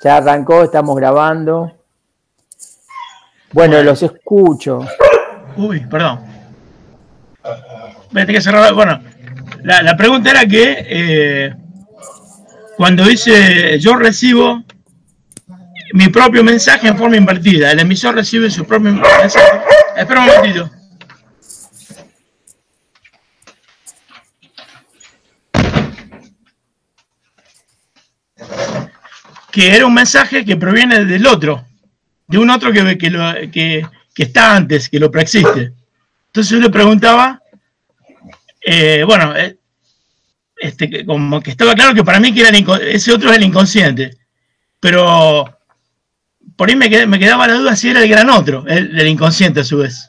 Ya arrancó, estamos grabando. Bueno, los escucho. Uy, perdón. Vete que cerrar. Bueno, la, pregunta era que eh, cuando dice yo recibo mi propio mensaje en forma invertida, el emisor recibe su propio mensaje. Espera un momentito. Que era un mensaje que proviene del otro, de un otro que, que, que, está antes, que lo preexiste. Entonces yo le preguntaba, eh, bueno, eh, este, como que estaba claro que para mí que era ese otro es el inconsciente, pero por ahí me, quedaba la duda si era el gran otro, el, inconsciente a su vez,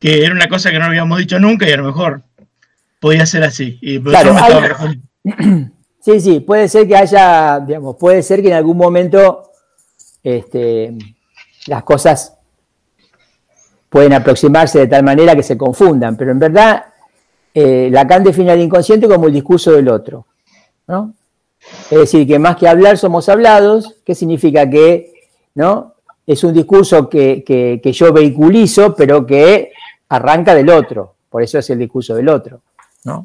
que era una cosa que no habíamos dicho nunca y a lo mejor podía ser así. Y claro, Sí, sí, puede ser que haya, digamos, puede ser que en algún momento este, las cosas pueden aproximarse de tal manera que se confundan, pero en verdad eh, Lacan define al inconsciente como el discurso del otro. ¿no? Es decir, que más que hablar somos hablados, ¿qué significa que ¿no? es un discurso que, que yo vehiculizo, pero que arranca del otro, por eso es el discurso del otro. ¿no?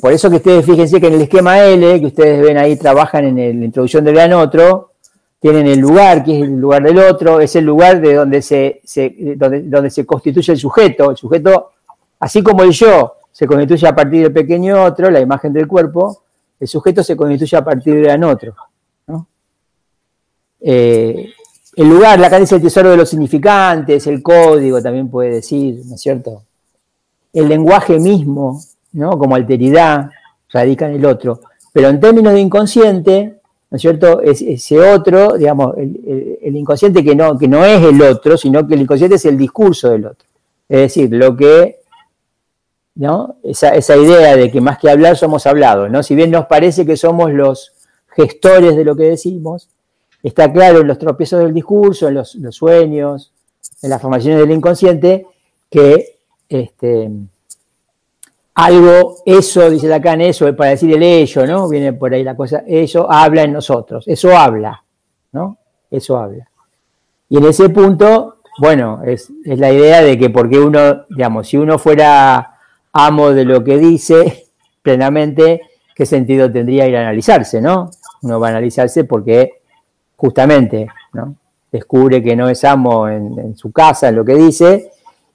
Por eso que ustedes fíjense que en el esquema L, que ustedes ven ahí, trabajan en la introducción del gran otro, tienen el lugar, que es el lugar del otro, es el lugar de donde se, donde, se constituye el sujeto. El sujeto, así como el yo se constituye a partir del pequeño otro, la imagen del cuerpo, el sujeto se constituye a partir del gran otro. Eh, el lugar, la dice el tesoro de los significantes, el código también puede decir, ¿no es cierto? El lenguaje mismo, ¿no? como alteridad, radica en el otro. Pero en términos de inconsciente, ¿no es cierto? Es, ese otro, digamos, el, inconsciente que no, que no es el otro, sino que el inconsciente es el discurso del otro. Es decir, lo que, ¿no? Esa, esa idea de que más que hablar somos hablados, ¿no? Si bien nos parece que somos los gestores de lo que decimos, está claro en los tropiezos del discurso, en los, los sueños, en las formaciones del inconsciente, que este, algo, eso, dice Lacan, eso, para decir el ello, ¿no? Viene por ahí la cosa, eso habla en nosotros, eso habla, ¿no? Eso habla. Y en ese punto, bueno, es, la idea de que porque uno, digamos, si uno fuera amo de lo que dice plenamente, ¿qué sentido tendría ir a analizarse, ¿no? Uno va a analizarse porque justamente, ¿no? Descubre que no es amo en, su casa, en lo que dice,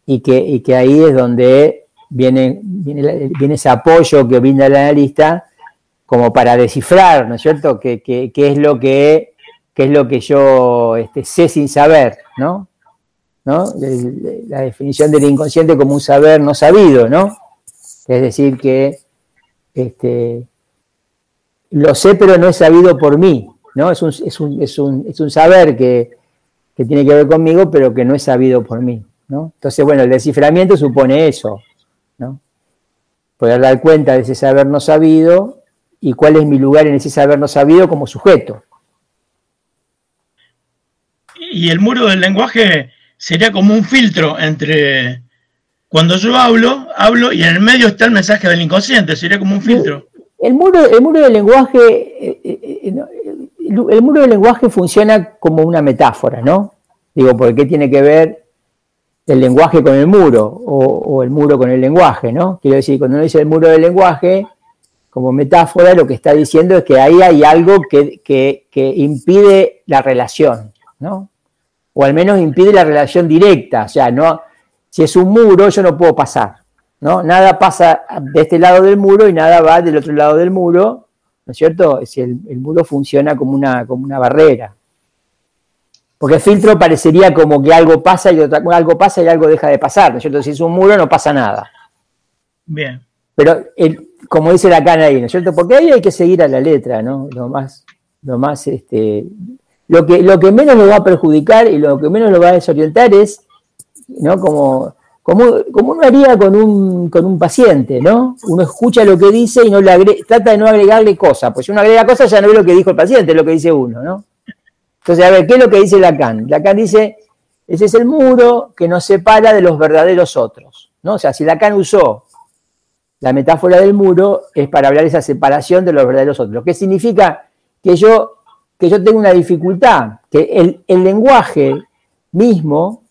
y que, y que ahí es donde viene, viene, ese apoyo que brinda el analista como para descifrar, ¿no es cierto?, qué, es, lo que, es lo que yo este, sé sin saber, ¿no? ¿no? La definición del inconsciente como un saber no sabido, ¿no? Es decir, que este, lo sé pero no es sabido por mí, ¿no? Es un, es un, es un, es un saber que, que, tiene que ver conmigo pero que no es sabido por mí, ¿no? Entonces, bueno, el desciframiento supone eso, Poder dar cuenta de ese saber no sabido y cuál es mi lugar en ese saber no sabido como sujeto. Y el muro del lenguaje sería como un filtro entre cuando yo hablo, hablo y en el medio está el mensaje del inconsciente, sería como un filtro. El muro, el muro del lenguaje, eh, eh, eh, el muro del lenguaje funciona como una metáfora, ¿no? Digo, porque ¿qué tiene que ver el lenguaje con el muro o, el muro con el lenguaje, ¿no? Quiero decir, cuando uno dice el muro del lenguaje, como metáfora, lo que está diciendo es que ahí hay algo que, impide la relación, ¿no? O al menos impide la relación directa, o sea, no, si es un muro yo no puedo pasar, ¿no? Nada pasa de este lado del muro y nada va del otro lado del muro, ¿no es cierto? Si el, el muro funciona como una, como una barrera. Porque el filtro parecería como que algo pasa y otra, algo pasa y algo deja de pasar, ¿no es cierto? Si es un muro no pasa nada. Bien. Pero como dice la cana ahí, ¿no es cierto? Porque ahí hay que seguir a la letra, ¿no? Lo más, lo más, este, lo que, lo que menos lo va a perjudicar y lo que menos lo va a desorientar es, ¿no? Como, como, uno haría con un, con un paciente, ¿no? Uno escucha lo que dice y no le trata de no agregarle cosas, pues si uno agrega cosas ya no ve lo que dijo el paciente, es lo que dice uno, ¿no? Entonces, a ver, ¿qué es lo que dice Lacan? Lacan dice, ese es el muro que nos separa de los verdaderos otros. ¿no? O sea, si Lacan usó la metáfora del muro, es para hablar de esa separación de los verdaderos otros. ¿Qué significa que yo, que yo tengo una dificultad, que el, el lenguaje mismo,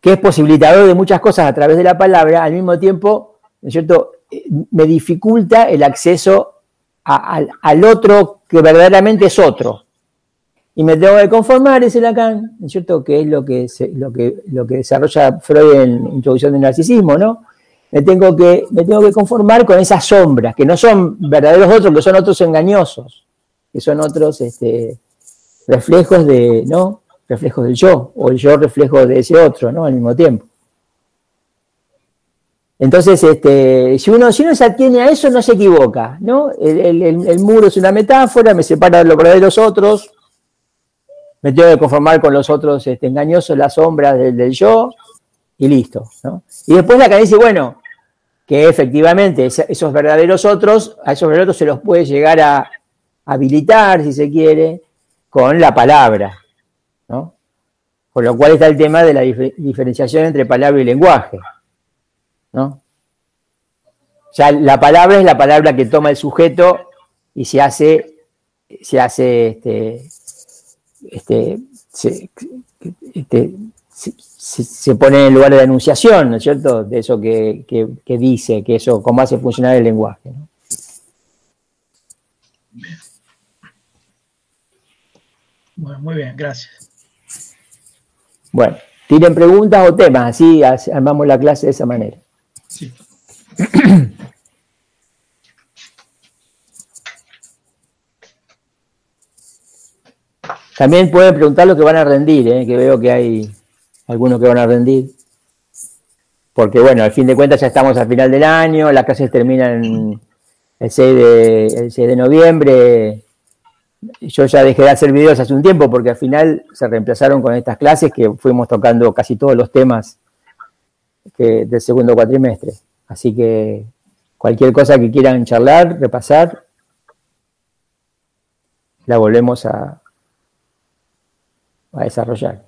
que es posibilitador de muchas cosas a través de la palabra, al mismo tiempo, ¿no es cierto?, me dificulta el acceso al otro que verdaderamente es otro. Y me tengo que conformar, dice Lacan, ¿no es cierto?, que es lo que, lo que, lo que desarrolla Freud en Introducción del Narcisismo, ¿no? Me tengo, que, me tengo que conformar con esas sombras, que no son verdaderos otros, que son otros engañosos, que son otros este, reflejos de, ¿no? reflejos del yo, o el yo reflejo de ese otro, ¿no? Al mismo tiempo. Entonces, este, si, uno, si uno se atiene a eso, no se equivoca, ¿no? El, muro es una metáfora, me separa de lo de los otros, me tengo que conformar con los otros este, engañosos, las sombras del, yo, y listo, ¿no? Y después la dice, bueno, que efectivamente esos verdaderos otros, a esos verdaderos se los puede llegar a habilitar, si se quiere, con la palabra, ¿no? Con lo cual está el tema de la diferenciación entre palabra y lenguaje. ¿no? Ya la palabra es la palabra que toma el sujeto y se hace, se hace, este, este, se, este, se, pone en el lugar de la enunciación, ¿no es cierto? De eso que, dice, que eso, cómo hace funcionar el lenguaje. Bueno, muy bien, gracias. Bueno, tiren preguntas o temas, así armamos la clase de esa manera. También pueden preguntar lo que van a rendir, ¿eh? que veo que hay algunos que van a rendir. Porque bueno, al fin de cuentas ya estamos al final del año, las clases terminan el 6 de, el 6 de noviembre. Yo ya dejé de hacer videos hace un tiempo porque al final se reemplazaron con estas clases que fuimos tocando casi todos los temas del segundo cuatrimestre. Así que cualquier cosa que quieran charlar, repasar, la volvemos a, a desarrollar.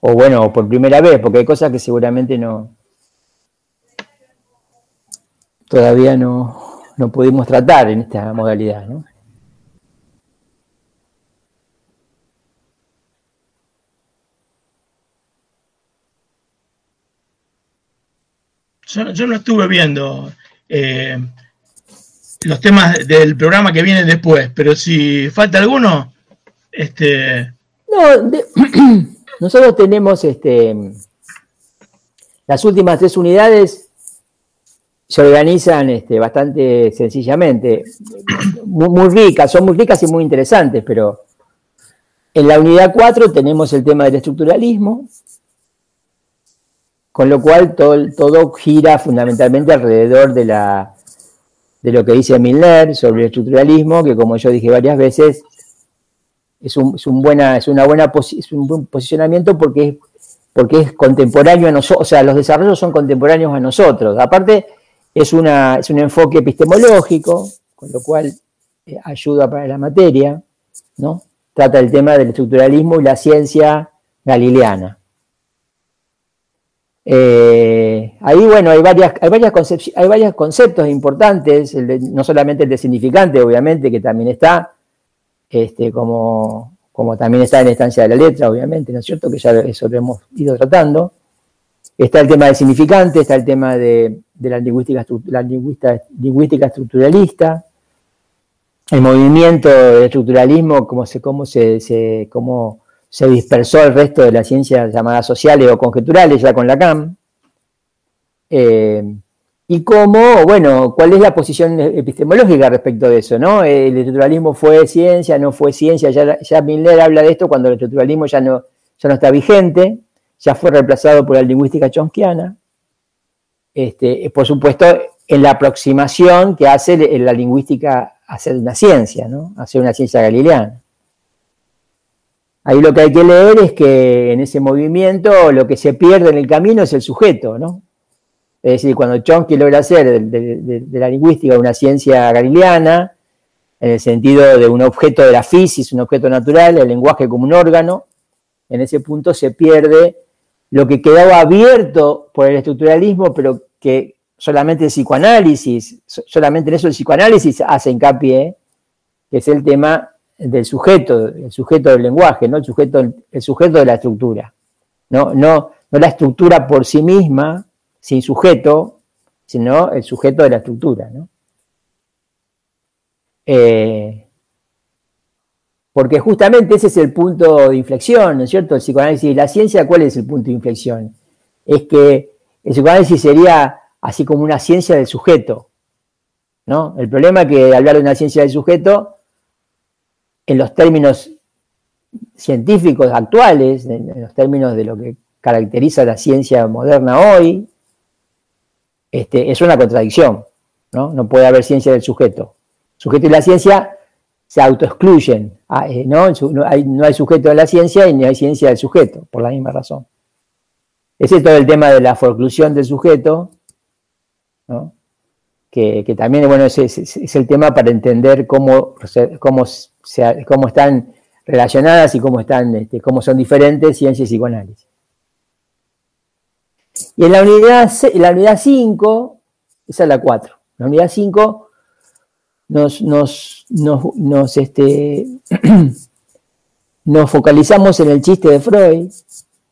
O bueno, por primera vez, porque hay cosas que seguramente no todavía no, no pudimos tratar en esta modalidad, ¿no? Yo, no estuve viendo eh, los temas del programa que viene después, pero si falta alguno, este. No, nosotros tenemos este las últimas tres unidades se organizan este, bastante sencillamente, muy, ricas, son muy ricas y muy interesantes, pero en la unidad 4 tenemos el tema del estructuralismo, con lo cual todo, todo gira fundamentalmente alrededor de, la, de lo que dice Milner sobre el estructuralismo, que como yo dije varias veces, es un, buena, es una buena un buen posicionamiento porque es, porque es contemporáneo a nosotros, o sea, los desarrollos son contemporáneos a nosotros. Aparte, es, una, es un enfoque epistemológico, con lo cual eh, ayuda para la materia, ¿no? Trata el tema del estructuralismo y la ciencia galileana. Eh, ahí, bueno, hay, varias, hay, varias hay varios conceptos importantes, no solamente el de significante, obviamente, que también está, este, como, también está en la estancia de la letra, obviamente, ¿no es cierto? Que ya eso lo hemos ido tratando. Está el tema del significante, está el tema de, la, lingüística, la lingüística estructuralista, el movimiento del estructuralismo, cómo se, cómo se cómo se dispersó el resto de las ciencias llamadas sociales o conjeturales ya con Lacan. Eh, y cómo, bueno, cuál es la posición epistemológica respecto de eso, ¿no? El estructuralismo fue ciencia, no fue ciencia, ya, ya Miller habla de esto cuando el estructuralismo ya no, está vigente, ya fue reemplazado por la lingüística chomskiana. Este, por supuesto, en la aproximación que hace la lingüística a hacer una ciencia, ¿no? Hacer una ciencia galileana. Ahí lo que hay que leer es que en ese movimiento lo que se pierde en el camino es el sujeto, ¿no? Es decir, cuando Chomsky logra hacer de, la lingüística una ciencia galileana, en el sentido de un objeto de la física, un objeto natural, el lenguaje como un órgano, en ese punto se pierde lo que quedaba abierto por el estructuralismo, pero que solamente el psicoanálisis, solamente en eso el psicoanálisis hace hincapié, que es el tema del sujeto, el sujeto del lenguaje, ¿no? el, sujeto, el sujeto de la estructura. No, no, no la estructura por sí misma, sin sujeto, sino el sujeto de la estructura. ¿no? Eh, porque justamente ese es el punto de inflexión, ¿no es cierto? El psicoanálisis y la ciencia, ¿cuál es el punto de inflexión? Es que el psicoanálisis sería así como una ciencia del sujeto, ¿no? El problema es que hablar de una ciencia del sujeto, en los términos científicos actuales, en los términos de lo que caracteriza la ciencia moderna hoy, este, es una contradicción, ¿no? No puede haber ciencia del sujeto. El sujeto y la ciencia se autoexcluyen, ah, eh, ¿no? No hay, no sujeto de la ciencia y ni hay ciencia del sujeto, por la misma razón. Ese es todo el tema de la forclusión del sujeto, ¿no? que, también bueno, es, es, el tema para entender cómo, cómo, cómo están relacionadas y cómo, están, este, cómo son diferentes ciencias y psicoanálisis. Y en la unidad, la unidad 5, esa es la 4, la unidad 5 nos, nos, nos, este, nos focalizamos en el chiste de Freud,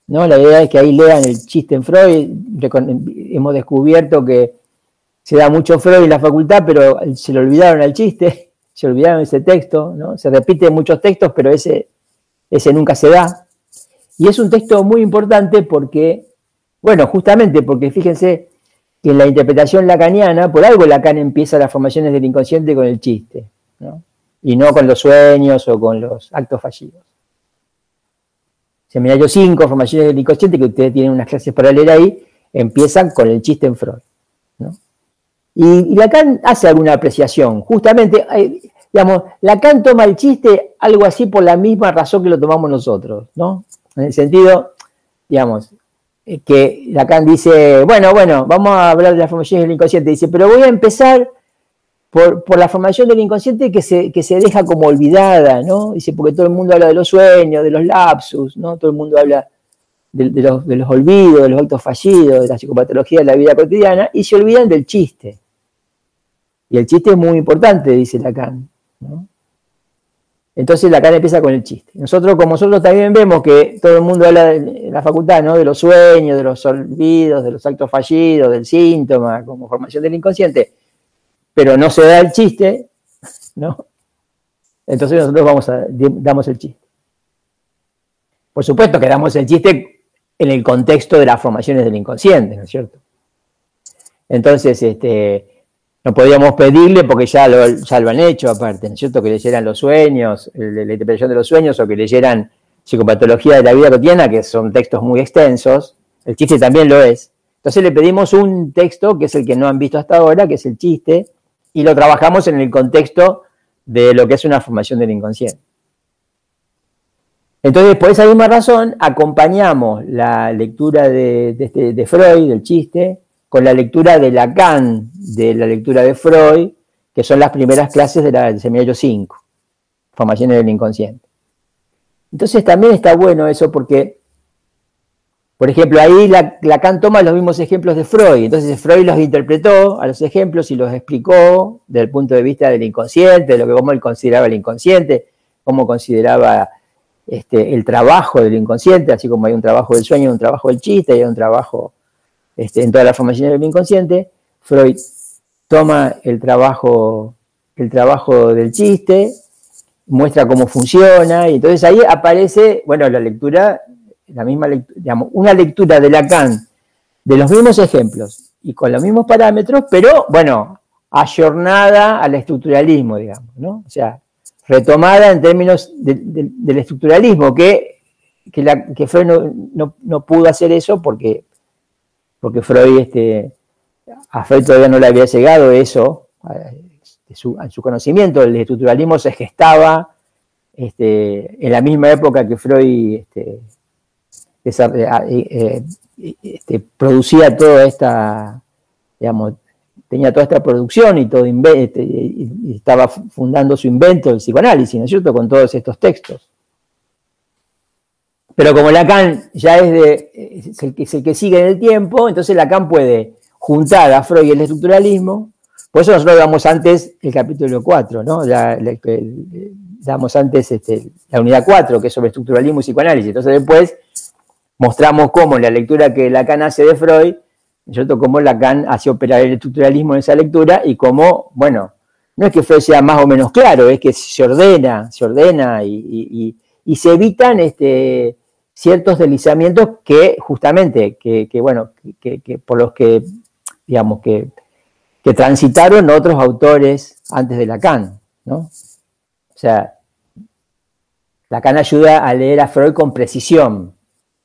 ¿no? La idea es que ahí lean el chiste en Freud, hemos descubierto que se da mucho Freud en la facultad, pero se le olvidaron el chiste, se olvidaron ese texto, ¿no? Se repite muchos textos, pero ese, ese nunca se da. Y es un texto muy importante porque, bueno, justamente porque fíjense, que en la interpretación lacaniana, por algo Lacan empieza las formaciones del inconsciente con el chiste, y no con los sueños o con los actos fallidos. Seminario 5, formaciones del inconsciente, que ustedes tienen unas clases paralelas ahí, empiezan con el chiste en Freud. Y, Lacan hace alguna apreciación. Justamente, eh, digamos, Lacan toma el chiste algo así por la misma razón que lo tomamos nosotros, ¿no? En el sentido, digamos, que Lacan dice, bueno, bueno, vamos a hablar de la formación del inconsciente. Dice, pero voy a empezar por, la formación del inconsciente que se, que se deja como olvidada, ¿no? Dice, porque todo el mundo habla de los sueños, de los lapsus, ¿no? Todo el mundo habla de, los, de los olvidos, de los actos fallidos, de la psicopatología de la vida cotidiana, y se olvidan del chiste. Y el chiste es muy importante, dice Lacan, ¿no? Entonces la cara empieza con el chiste. Nosotros, como nosotros también vemos que todo el mundo habla en la facultad, ¿no? De los sueños, de los olvidos, de los actos fallidos, del síntoma, como formación del inconsciente, pero no se da el chiste, ¿no? Entonces nosotros vamos a, damos el chiste. Por supuesto que damos el chiste en el contexto de las formaciones del inconsciente, ¿no es cierto? Entonces, este, no podíamos pedirle porque ya lo, ya lo han hecho aparte, ¿no es cierto? Que leyeran los sueños, la interpretación de los sueños o que leyeran psicopatología de la vida cotidiana, que son textos muy extensos. El chiste también lo es. Entonces le pedimos un texto que es el que no han visto hasta ahora, que es el chiste, y lo trabajamos en el contexto de lo que es una formación del inconsciente. Entonces, por esa misma razón, acompañamos la lectura de, este, de Freud, del chiste, con la lectura de Lacan, de la lectura de Freud, que son las primeras clases de la, del seminario 5, formaciones del inconsciente. Entonces también está bueno eso porque, por ejemplo, ahí Lacan toma los mismos ejemplos de Freud, entonces Freud los interpretó a los ejemplos y los explicó desde el punto de vista del inconsciente, de lo que como él consideraba el inconsciente, cómo consideraba este, el trabajo del inconsciente, así como hay un trabajo del sueño, un trabajo del chiste, hay un trabajo este, en toda la formación del inconsciente, Freud toma el trabajo, el trabajo del chiste, muestra cómo funciona, y entonces ahí aparece, bueno, la lectura, la misma digamos, una lectura de Lacan de los mismos ejemplos y con los mismos parámetros, pero bueno, ayornada al estructuralismo, digamos, ¿no? O sea, retomada en términos del estructuralismo, que, que, Freud no, pudo hacer eso porque porque Freud, este, a Freud todavía no le había llegado eso, a su, conocimiento, el estructuralismo se gestaba este, en la misma época que Freud este, eh, este, producía toda esta, digamos, tenía toda esta producción y todo y estaba fundando su invento, el psicoanálisis, ¿no es cierto?, con todos estos textos. Pero como Lacan ya es, de, el, que, sigue en el tiempo, entonces Lacan puede juntar a Freud y el estructuralismo. Por eso nosotros damos antes el capítulo 4, ¿no? damos antes este, la unidad 4, que es sobre estructuralismo y psicoanálisis. Entonces después mostramos cómo la lectura que Lacan hace de Freud, ¿cierto? cómo Lacan hace operar el estructuralismo en esa lectura y cómo, bueno, no es que Freud sea más o menos claro, es que se ordena, se ordena y, se evitan este, ciertos deslizamientos que justamente, que, bueno, que, por los que, digamos, que, que transitaron otros autores antes de Lacan, ¿no? O sea, Lacan ayuda a leer a Freud con precisión,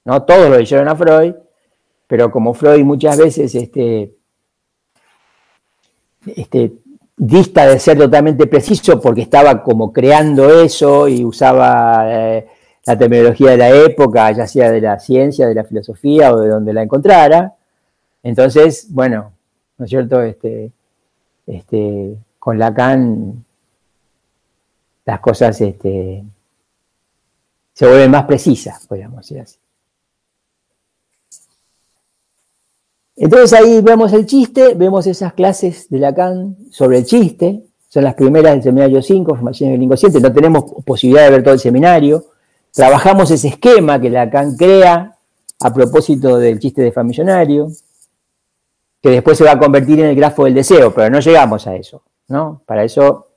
¿no? Todos lo leyeron a Freud, pero como Freud muchas veces este, este, dista de ser totalmente preciso porque estaba como creando eso y usaba eh, la terminología de la época, ya sea de la ciencia, de la filosofía o de donde la encontrara. Entonces, bueno, ¿no es cierto? Este, este, con Lacan las cosas este, se vuelven más precisas, podríamos decir así. Entonces ahí vemos el chiste, vemos esas clases de Lacan sobre el chiste, son las primeras del seminario 5, formación del inconsciente, no tenemos posibilidad de ver todo el seminario, trabajamos ese esquema que Lacan crea a propósito del chiste de famillonario, que después se va a convertir en el grafo del deseo, pero no llegamos a eso, ¿no? Para eso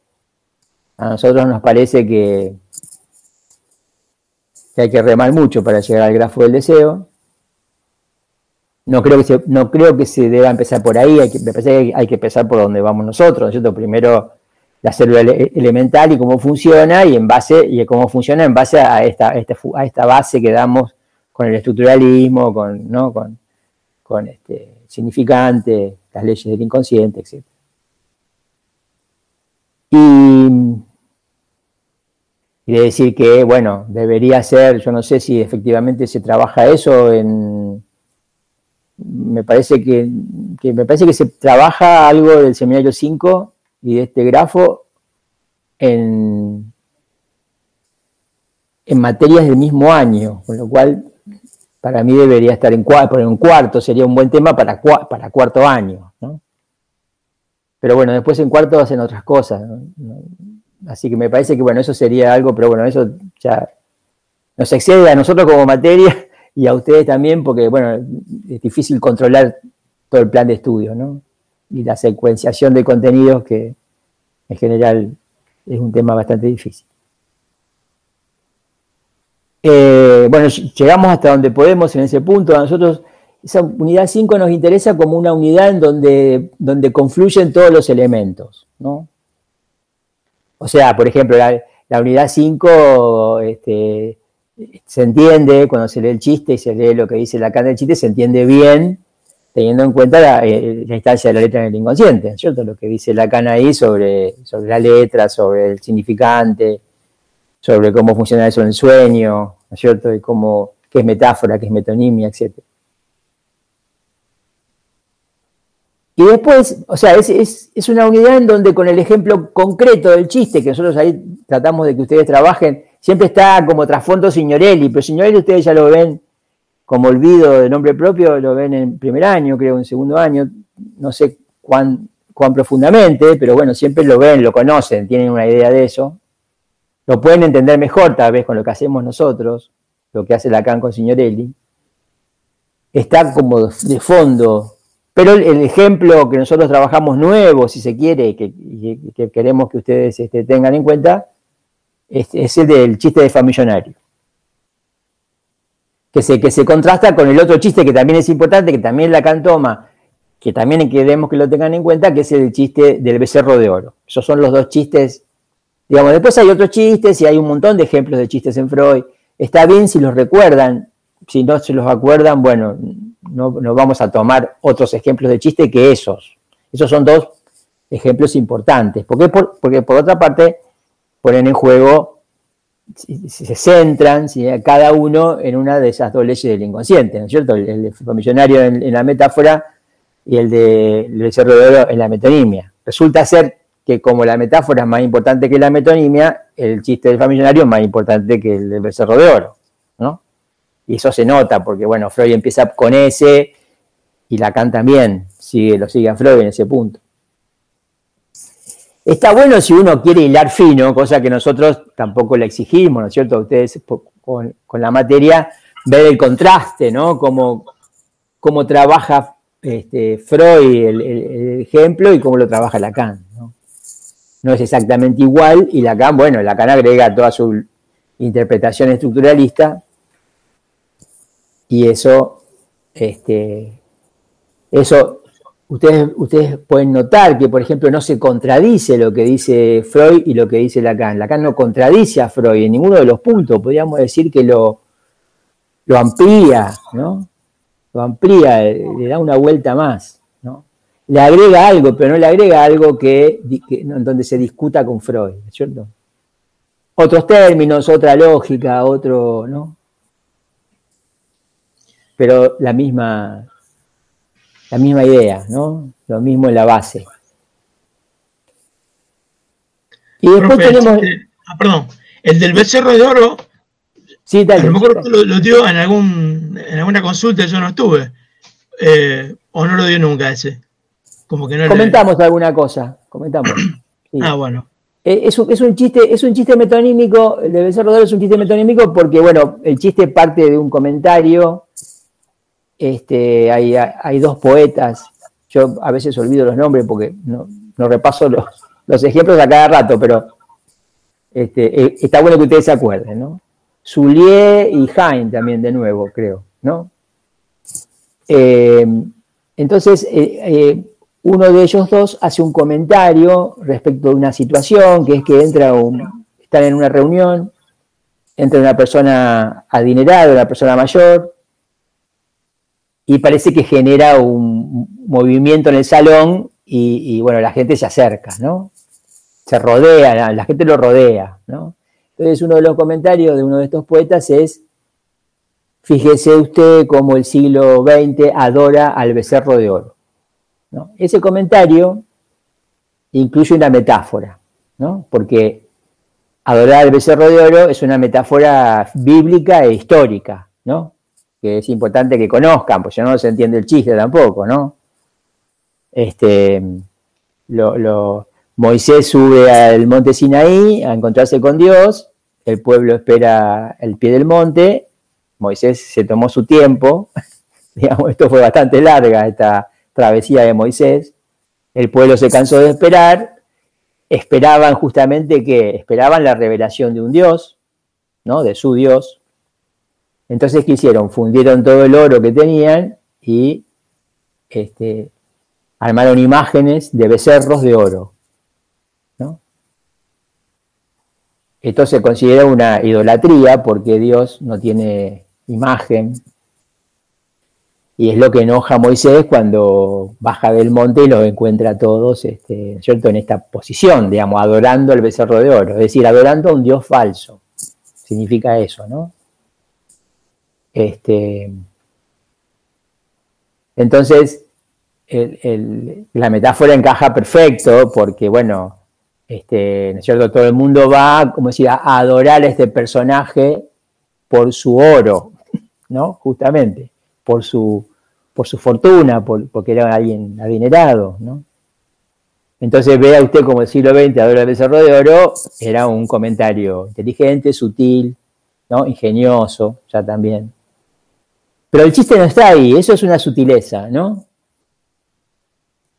a nosotros nos parece que, hay que remar mucho para llegar al grafo del deseo. No creo que se, no creo que se deba empezar por ahí, hay que, me parece que hay que empezar por donde vamos nosotros, ¿cierto? Primero la célula elemental y cómo funciona y en base y cómo funciona en base a esta, a esta, base que damos con el estructuralismo, con, ¿no? con, con este significante, las leyes del inconsciente, etc. Y, de decir que, bueno, debería ser, yo no sé si efectivamente se trabaja eso en, me parece que, me parece que se trabaja algo del seminario 5 y de este grafo en, materias del mismo año, con lo cual para mí debería estar en cuarto, en cuarto sería un buen tema para, para cuarto año, ¿no? Pero bueno, después en cuarto hacen otras cosas. Así que me parece que bueno, eso sería algo, pero bueno, eso ya nos excede a nosotros como materia y a ustedes también, porque bueno, es difícil controlar todo el plan de estudio, ¿no? Y la secuenciación de contenidos que en general es un tema bastante difícil. Eh, bueno, llegamos hasta donde podemos en ese punto. A nosotros esa unidad 5 nos interesa como una unidad en donde, donde confluyen todos los elementos, ¿no? O sea, por ejemplo, la, unidad 5 este, se entiende cuando se lee el chiste y se lee lo que dice la cara del chiste, se entiende bien teniendo en cuenta la, eh, instancia de la letra en el inconsciente, ¿cierto? Lo que dice la cana ahí sobre, sobre la letra, sobre el significante, sobre cómo funciona eso en sueño, ¿no es cierto? Y cómo, qué es metáfora, qué es metonimia, etcétera. Y después, o sea, es, una unidad en donde con el ejemplo concreto del chiste, que nosotros ahí tratamos de que ustedes trabajen, siempre está como trasfondo Signorelli, pero Signorelli ustedes ya lo ven como olvido de nombre propio, lo ven en primer año, creo, en segundo año, no sé cuán, profundamente, pero bueno, siempre lo ven, lo conocen, tienen una idea de eso. Lo pueden entender mejor tal vez con lo que hacemos nosotros, lo que hace Lacan con Signorelli. Está como de fondo pero el, ejemplo que nosotros trabajamos nuevo, si se quiere, que, que queremos que ustedes este, tengan en cuenta, es, el del chiste de famillonario. Que se, que se contrasta con el otro chiste que también es importante, que también la cantoma, que también queremos que lo tengan en cuenta, que es el chiste del becerro de oro. Esos son los dos chistes. Digamos, después hay otros chistes y hay un montón de ejemplos de chistes en Freud. Está bien si los recuerdan, si no se los acuerdan, bueno, no, vamos a tomar otros ejemplos de chiste que esos. Esos son dos ejemplos importantes. porque por, porque por otra parte ponen en juego, se centran cada uno en una de esas dos leyes del inconsciente, ¿no es cierto? El, el millonario en, la metáfora y el de el cerro de oro en la metonimia. Resulta ser que como la metáfora es más importante que la metonimia, el chiste del familiario es más importante que el del becerro de oro, ¿no? Y eso se nota porque, bueno, Freud empieza con ese y Lacan también sigue, lo sigue a Freud en ese punto. Está bueno si uno quiere hilar fino, cosa que nosotros tampoco le exigimos, ¿no es cierto? Ustedes con, la materia, ver el contraste, ¿no? Cómo, cómo trabaja este, Freud el, ejemplo y cómo lo trabaja Lacan, ¿no? No es exactamente igual y Lacan, bueno, Lacan agrega toda su interpretación estructuralista y eso, este, eso ustedes, pueden notar que, por ejemplo, no se contradice lo que dice Freud y lo que dice Lacan. Lacan no contradice a Freud en ninguno de los puntos, podríamos decir que lo, amplía, ¿no? Lo amplía, le da una vuelta más, ¿no? Le agrega algo, pero no le agrega algo que, donde se discuta con Freud, ¿cierto? Otros términos, otra lógica, otro, ¿no? Pero la misma, la misma idea, ¿no? Lo mismo en la base. Y después tenemos. ah, perdón, el del becerro de oro. Sí, tal. A lo mejor lo, dio en, algún, en alguna consulta, yo no estuve. Eh, o no lo dio nunca ese. Como que no Comentamos alguna cosa, comentamos. Ah, bueno. Eh, es, un, es, un, chiste, es un chiste metonímico, el de Becerro de Oro es un chiste metonímico porque, bueno, el chiste parte de un comentario este, hay, dos poetas, yo a veces olvido los nombres porque no, repaso los, ejemplos a cada rato, pero este, eh, está bueno que ustedes se acuerden, ¿no? Soulier y Hain también de nuevo, creo, ¿no? Eh, entonces, eh, uno de ellos dos hace un comentario respecto de una situación, que es que entra un, están en una reunión, entra una persona adinerada, una persona mayor, y parece que genera un movimiento en el salón y, bueno, la gente se acerca, ¿no? Se rodea, la gente lo rodea, ¿no? Entonces uno de los comentarios de uno de estos poetas es, fíjese usted cómo el siglo XX adora al becerro de oro. Ese comentario incluye una metáfora, ¿no? Porque adorar al becerro de oro es una metáfora bíblica e histórica, ¿no? Que es importante que conozcan, pues ya no se entiende el chiste tampoco, ¿no? Este, lo, Moisés sube al monte Sinaí a encontrarse con Dios, el pueblo espera el pie del monte, Moisés se tomó su tiempo, digamos, esto fue bastante larga, esta travesía de Moisés, el pueblo se cansó de esperar, esperaban justamente que, esperaban la revelación de un Dios, ¿no? De su Dios, entonces, ¿qué hicieron? Fundieron todo el oro que tenían y este, armaron imágenes de becerros de oro. ¿no? Esto se considera una idolatría porque Dios no tiene imagen. Y es lo que enoja a Moisés cuando baja del monte y los encuentra a todos este, ¿cierto? en esta posición, digamos, adorando al becerro de oro. Es decir, adorando a un Dios falso. Significa eso, ¿no? Este, entonces, la metáfora encaja perfecto porque, bueno, este, ¿no es cierto? Todo el mundo va, como decía, a adorar a este personaje por su oro, ¿no? Justamente, por su, por su fortuna, porque era alguien adinerado, ¿no? Entonces vea usted como el siglo XX adora el becerro de oro, era un comentario inteligente, sutil, ¿no? ingenioso, ya también. Pero el chiste no está ahí, eso es una sutileza, ¿no?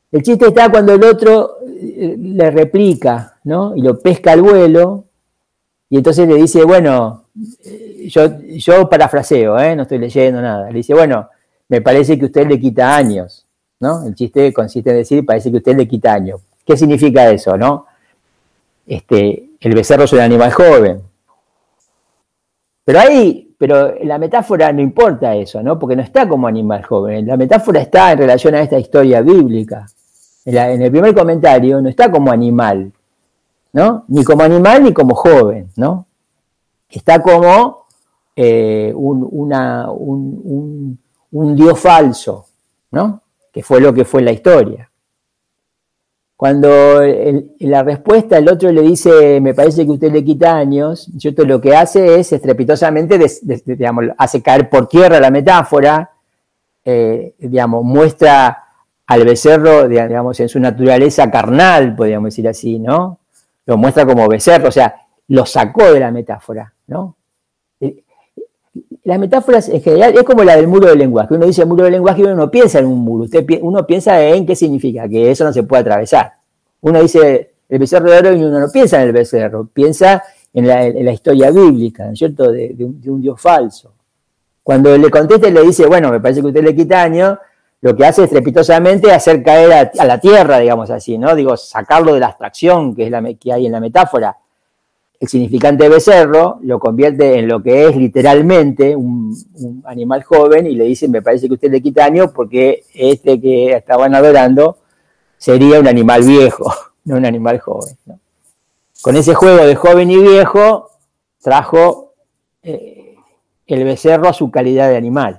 El chiste está cuando el otro eh, le replica, ¿no? Y lo pesca al vuelo, y entonces le dice, bueno, eh, yo, yo parafraseo, ¿eh? no estoy leyendo nada. Le dice, bueno, me parece que usted le quita años, ¿no? El chiste consiste en decir, parece que usted le quita años. ¿Qué significa eso, no? Este, el becerro es un animal joven. Pero ahí pero la metáfora no importa eso, ¿no? Porque no está como animal joven. La metáfora está en relación a esta historia bíblica. En, el primer comentario no está como animal, ¿no? Ni como animal ni como joven, ¿no? Está como eh, un, un dios falso, ¿no? Que fue lo que fue la historia. Cuando la respuesta el otro le dice, me parece que usted le quita años, ¿cierto? lo que hace es estrepitosamente, digamos, hace caer por tierra la metáfora, eh, digamos, muestra al becerro, digamos, en su naturaleza carnal, podríamos decir así, ¿no? Lo muestra como becerro, o sea, lo sacó de la metáfora, ¿no? Las metáforas en general es como la del muro del lenguaje. Uno dice muro del lenguaje y uno no piensa en un muro, Usted, uno piensa en qué significa, que eso no se puede atravesar. Uno dice el becerro de oro y uno no piensa en el becerro, piensa en la, historia bíblica, ¿no es cierto?, de, un, Dios falso. Cuando le contesta y le dice, bueno, me parece que usted le quita lo que hace estrepitosamente hacer caer a, la tierra, digamos así, ¿no? Digo, sacarlo de la abstracción que, es la, que hay en la metáfora. El significante becerro lo convierte en lo que es literalmente un, animal joven y le dice, me parece que usted le quita año porque este que estaban adorando sería un animal viejo, no un animal joven. Con ese juego de joven y viejo trajo eh, el becerro a su calidad de animal.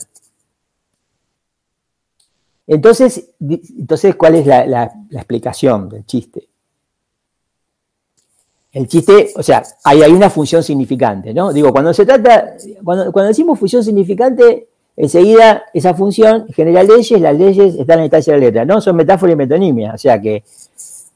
Entonces, entonces ¿cuál es la, explicación del chiste? El chiste, o sea, hay, una función significante, ¿no? Digo, cuando se trata, cuando, decimos función significante, enseguida esa función genera leyes, las leyes están en el detalle de la letra, ¿no? Son metáfora y metonimia, o sea que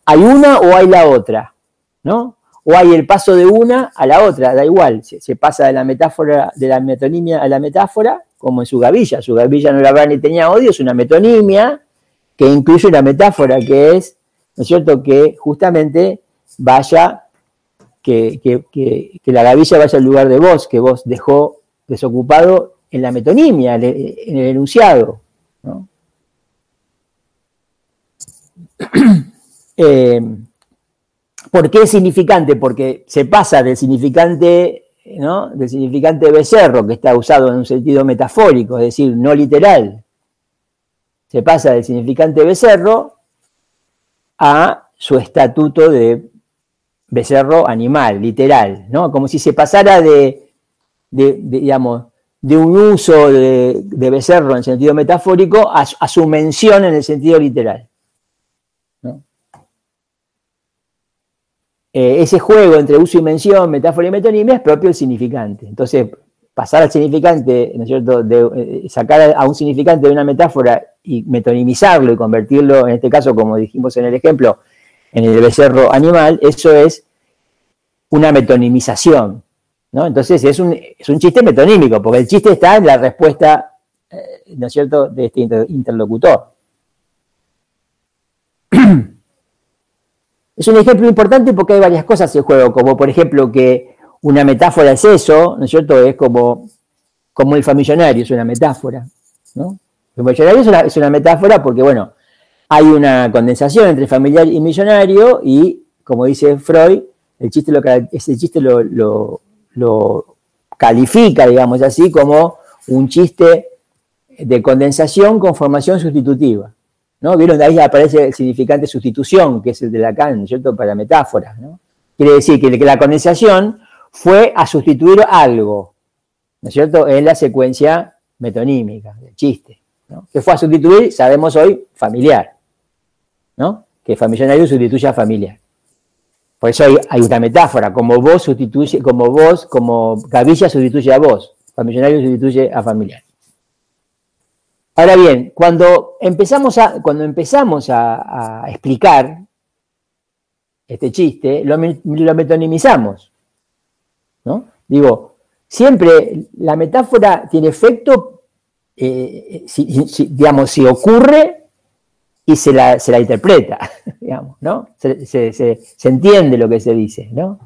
hay una o hay la otra, ¿no? O hay el paso de una a la otra, da igual, se, pasa de la metáfora, de la metonimia a la metáfora, como en su gavilla. Su gavilla no la habrá ni tenía odio, es una metonimia que incluye una metáfora que es, ¿no es cierto?, que justamente vaya, que, que, la gavilla vaya al lugar de vos, que vos dejó desocupado en la metonimia, en el enunciado. ¿no? Eh, ¿Por qué es significante? Porque se pasa del significante, ¿no? del significante becerro, que está usado en un sentido metafórico, es decir, no literal. Se pasa del significante becerro a su estatuto de becerro animal, literal, ¿no? Como si se pasara de, digamos, de un uso de, becerro en sentido metafórico a, su mención en el sentido literal. Eh, ese juego entre uso y mención, metáfora y metonimia es propio del significante. Entonces, pasar al significante, ¿no es cierto?, eh, sacar a un significante de una metáfora y metonimizarlo y convertirlo, en este caso, como dijimos en el ejemplo, en el becerro animal, eso es una metonimización. ¿no? Entonces es un, es un chiste metonímico, porque el chiste está en la respuesta, eh, ¿no es cierto?, de este interlocutor. Es un ejemplo importante porque hay varias cosas en juego, como por ejemplo que una metáfora es eso, ¿no es cierto? Es como, como el familionario, es una metáfora, ¿no? El familionario es una, metáfora porque, bueno, hay una condensación entre familiar y millonario y, como dice Freud, el chiste lo, ese chiste lo, califica, digamos así, como un chiste de condensación con formación sustitutiva. ¿no? Vieron, ahí aparece el significante sustitución, que es el de Lacan, ¿cierto? Para metáforas, ¿no? Quiere decir que la condensación fue a sustituir algo, ¿no es cierto? En la secuencia metonímica del chiste, ¿no? Que fue a sustituir, sabemos hoy, familiar, Que familiar sustituye a familiar. Por eso hay, una metáfora, como vos sustituye, como vos, como sustituye a vos, familiar sustituye a familiar. Ahora bien, cuando empezamos a, cuando empezamos a, explicar este chiste, lo, metonimizamos. ¿no? Digo, siempre la metáfora tiene efecto, eh, digamos, si ocurre y se la, interpreta, digamos, ¿no? Se, entiende lo que se dice, ¿no?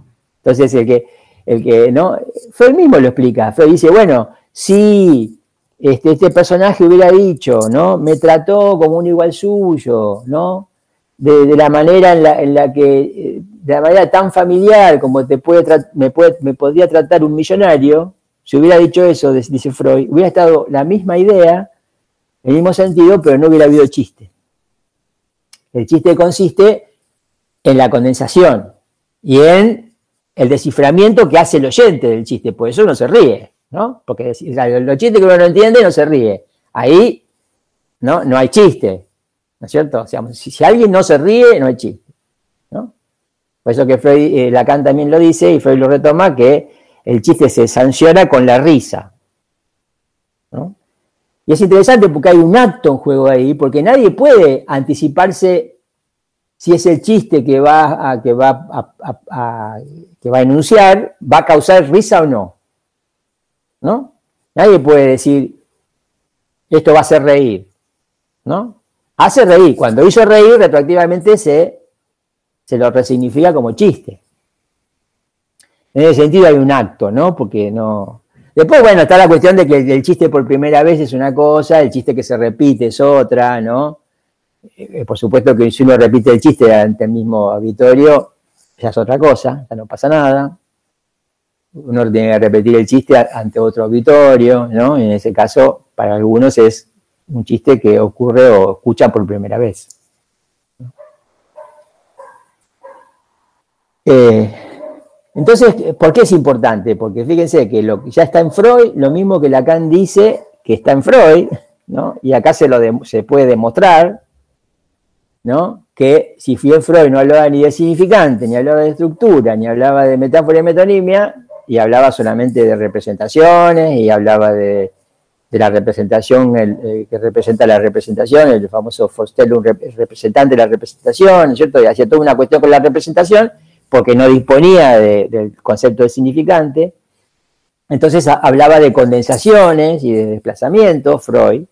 Entonces, el que, el que, ¿no? Fue mismo lo explica. Fue dice, bueno, si este, este, personaje hubiera dicho, ¿no? Me trató como un igual suyo, ¿no? De, la manera en la, que, eh, de la manera tan familiar como te puede me, puede, me podría tratar un millonario, si hubiera dicho eso, dice Freud, hubiera estado la misma idea, en el mismo sentido, pero no hubiera habido chiste. El chiste consiste en la condensación y en el desciframiento que hace el oyente del chiste, por eso uno se ríe. ¿no? Porque los chistes que uno no entiende no se ríe. Ahí no, no hay chiste, ¿no es cierto? si, alguien no se ríe, no hay chiste, ¿no? Por eso que Freud, eh, Lacan también lo dice y Freud lo retoma, que el chiste se sanciona con la risa, Y es interesante porque hay un acto en juego ahí, porque nadie puede anticiparse si es el chiste que va a, que va a, que va a enunciar va a causar risa o no. ¿No? Nadie puede decir esto va a hacer reír. ¿No? Hace reír. Cuando hizo reír, retroactivamente se, se lo resignifica como chiste. En ese sentido hay un acto, ¿no? Porque no. Después, bueno, está la cuestión de que el chiste por primera vez es una cosa, el chiste que se repite es otra, ¿no? Eh, por supuesto que si uno repite el chiste ante el mismo auditorio, ya es otra cosa, ya no pasa nada. Uno tiene que repetir el chiste ante otro auditorio, ¿no? en ese caso, para algunos es un chiste que ocurre o escucha por primera vez. Eh, entonces, ¿por qué es importante? Porque fíjense que lo ya está en Freud, lo mismo que Lacan dice que está en Freud, ¿no? Y acá se, lo se puede demostrar, ¿no? Que si Freud no hablaba ni de significante, ni hablaba de estructura, ni hablaba de metáfora y metonimia, y hablaba solamente de representaciones, y hablaba de, la representación el, que representa la representación, el famoso Forstellum, representante de la representación, ¿cierto? Y hacía toda una cuestión con la representación, porque no disponía del concepto de significante. Entonces hablaba de condensaciones y de desplazamientos, Freud.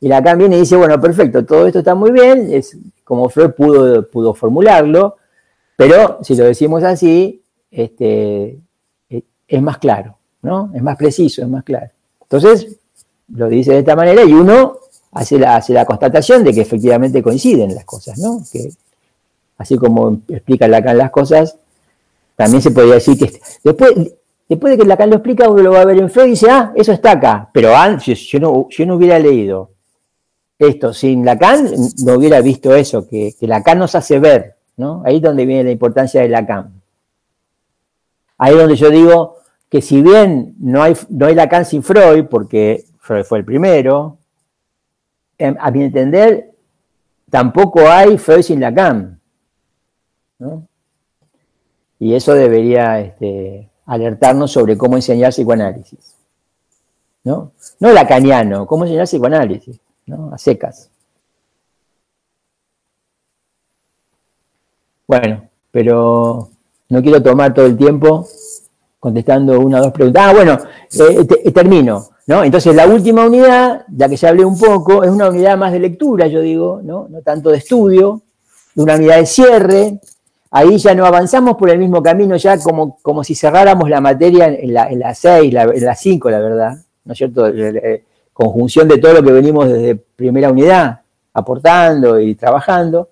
Y Lacan viene y dice, bueno, perfecto, todo esto está muy bien, es como Freud pudo, pudo formularlo, pero si lo decimos así, este, es más claro, ¿no? Es más preciso, es más claro. Entonces, lo dice de esta manera y uno hace la, hace la constatación de que efectivamente coinciden las cosas, ¿no? Así como explica Lacan las cosas, también se podría decir que después, después de que Lacan lo explica, uno lo va a ver en Freud y dice, ah, eso está acá, pero antes, yo no, yo no hubiera leído esto sin Lacan, no hubiera visto eso, que, que Lacan nos hace ver, ¿no? Ahí es donde viene la importancia de Lacan. Ahí es donde yo digo que si bien no hay, no hay Lacan sin Freud, porque Freud fue el primero, em, a mi entender, tampoco hay Freud sin Lacan. Y eso debería este, alertarnos sobre cómo enseñar psicoanálisis. ¿no? No lacaniano, cómo enseñar psicoanálisis, ¿no? A secas. Bueno, pero no quiero tomar todo el tiempo contestando una o dos preguntas. Ah, bueno, eh, termino. ¿no? Entonces, la última unidad, ya que ya hablé un poco, es una unidad más de lectura, yo digo, ¿no? no tanto de estudio, una unidad de cierre, ahí ya no avanzamos por el mismo camino, ya como, como si cerráramos la materia en la, en la 6, en la 5, la verdad, ¿no es cierto? Conjunción de todo lo que venimos desde primera unidad, aportando y trabajando.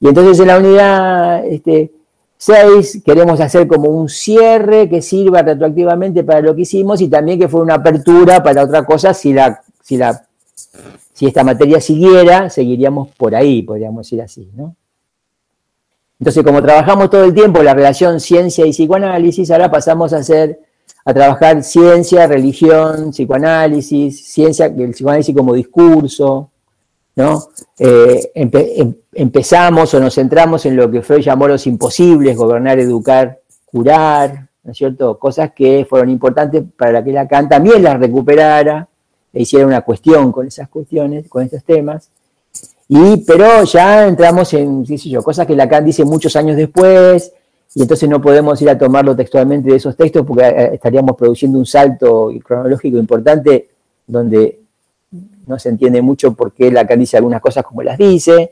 Y entonces en la unidad este, 6 queremos hacer como un cierre que sirva retroactivamente para lo que hicimos y también que fue una apertura para otra cosa si la, si la si esta materia siguiera, seguiríamos por ahí, podríamos decir así, ¿no? Entonces, como trabajamos todo el tiempo la relación ciencia y psicoanálisis, ahora pasamos a hacer, a trabajar ciencia, religión, psicoanálisis, ciencia, el psicoanálisis como discurso, ¿no? Eh, em, empezamos o nos centramos en lo que Freud llamó los imposibles, gobernar, educar, curar, ¿no es cierto? Cosas que fueron importantes para que Lacan también las recuperara e hiciera una cuestión con esas cuestiones, con estos temas. Y, pero ya entramos en, cosas que Lacan dice muchos años después, y entonces no podemos ir a tomarlo textualmente de esos textos porque eh, estaríamos produciendo un salto cronológico importante donde no se entiende mucho por qué Lacan dice algunas cosas como las dice.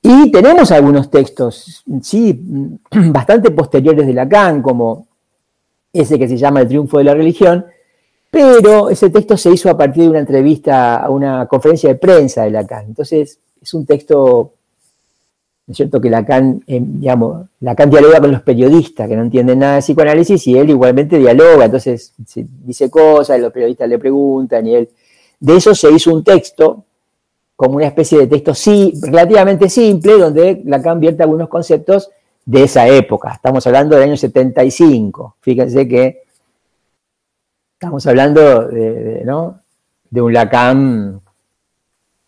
Y tenemos algunos textos, sí, bastante posteriores de Lacan, como ese que se llama El triunfo de la religión, pero ese texto se hizo a partir de una entrevista a una conferencia de prensa de Lacan. Entonces, es un texto, ¿no es cierto?, que Lacan, eh, digamos, Lacan dialoga con los periodistas que no entienden nada de psicoanálisis y él igualmente dialoga, entonces dice cosas, los periodistas le preguntan y él... De eso se hizo un texto, como una especie de texto sí, relativamente simple, donde Lacan vierte algunos conceptos de esa época. Estamos hablando del año 75. Fíjense que Estamos hablando de, un Lacan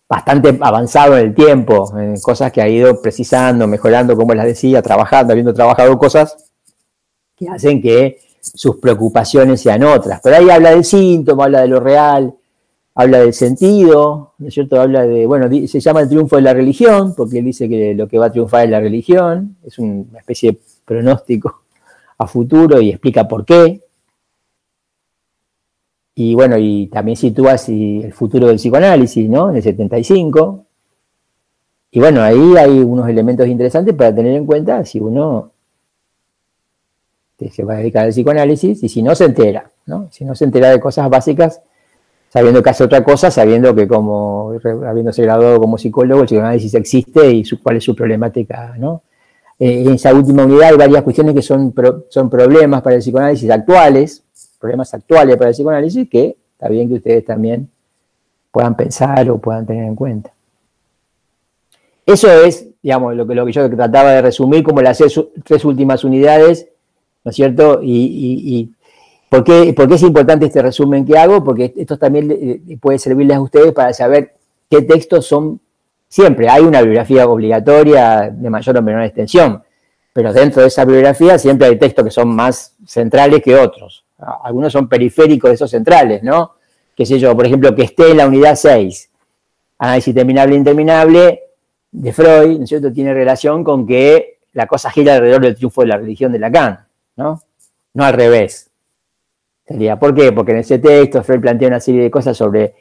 bastante avanzado en el tiempo, en cosas que ha ido precisando, mejorando, como les decía, trabajando, habiendo trabajado cosas que hacen que sus preocupaciones sean otras. Pero ahí habla del síntoma, habla de lo real, habla del sentido, ¿no es cierto? Habla de, bueno, se llama el triunfo de la religión, porque él dice que lo que va a triunfar es la religión, es una especie de pronóstico a futuro y explica por qué. Y bueno, y también sitúa el futuro del psicoanálisis, ¿no? En el 75. Y bueno, ahí hay unos elementos interesantes para tener en cuenta si uno se va a dedicar al psicoanálisis y si no se entera, ¿no? Si no se entera de cosas básicas, sabiendo que hace otra cosa, sabiendo que como, habiéndose graduado como psicólogo, el psicoanálisis existe y cuál es su problemática, ¿no? Eh, en esa última unidad hay varias cuestiones que son, son problemas para el psicoanálisis actuales, problemas actuales para el psicoanálisis, que está bien que ustedes también puedan pensar o puedan tener en cuenta. Eso es, digamos, lo que, lo que yo trataba de resumir como las tres últimas unidades, ¿no es cierto? Y, ¿por, qué, ¿por, qué, es importante este resumen que hago? Porque esto también puede servirles a ustedes para saber qué textos son Siempre hay una bibliografía obligatoria de mayor o menor extensión, pero dentro de esa bibliografía siempre hay textos que son más centrales que otros. Algunos son periféricos de esos centrales, ¿no? Qué sé yo, por ejemplo, que esté en la unidad 6, análisis terminable e interminable de Freud, ¿no es cierto?, tiene relación con que la cosa gira alrededor del triunfo de la religión de Lacan, ¿no? No al revés. Sería, ¿por qué? Porque en ese texto Freud plantea una serie de cosas sobre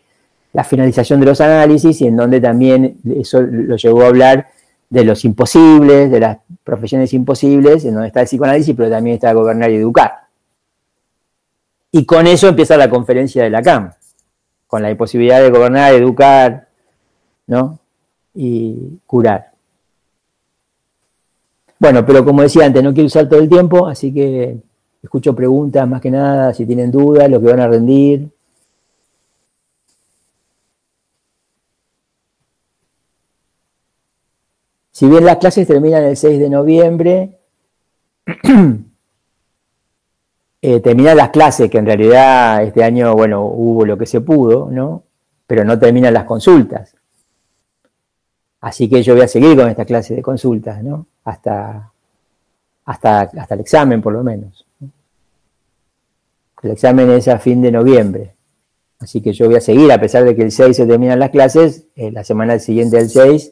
la finalización de los análisis y en donde también eso lo llevó a hablar de los imposibles, de las profesiones imposibles, en donde está el psicoanálisis, pero también está gobernar y educar. Y con eso empieza la conferencia de Lacan, con la imposibilidad de gobernar, educar, ¿no? Y curar. Bueno, pero como decía antes, no quiero usar todo el tiempo, así que escucho preguntas más que nada, si tienen dudas, lo que van a rendir. Si bien las clases terminan el 6 de noviembre, eh, terminan las clases, que en realidad este año, bueno, hubo lo que se pudo, ¿no? Pero no terminan las consultas. Así que yo voy a seguir con esta clase de consultas, ¿no? Hasta, hasta, hasta el examen, por lo menos. El examen es a fin de noviembre. Así que yo voy a seguir, a pesar de que el 6 se terminan las clases, eh, la semana siguiente del 6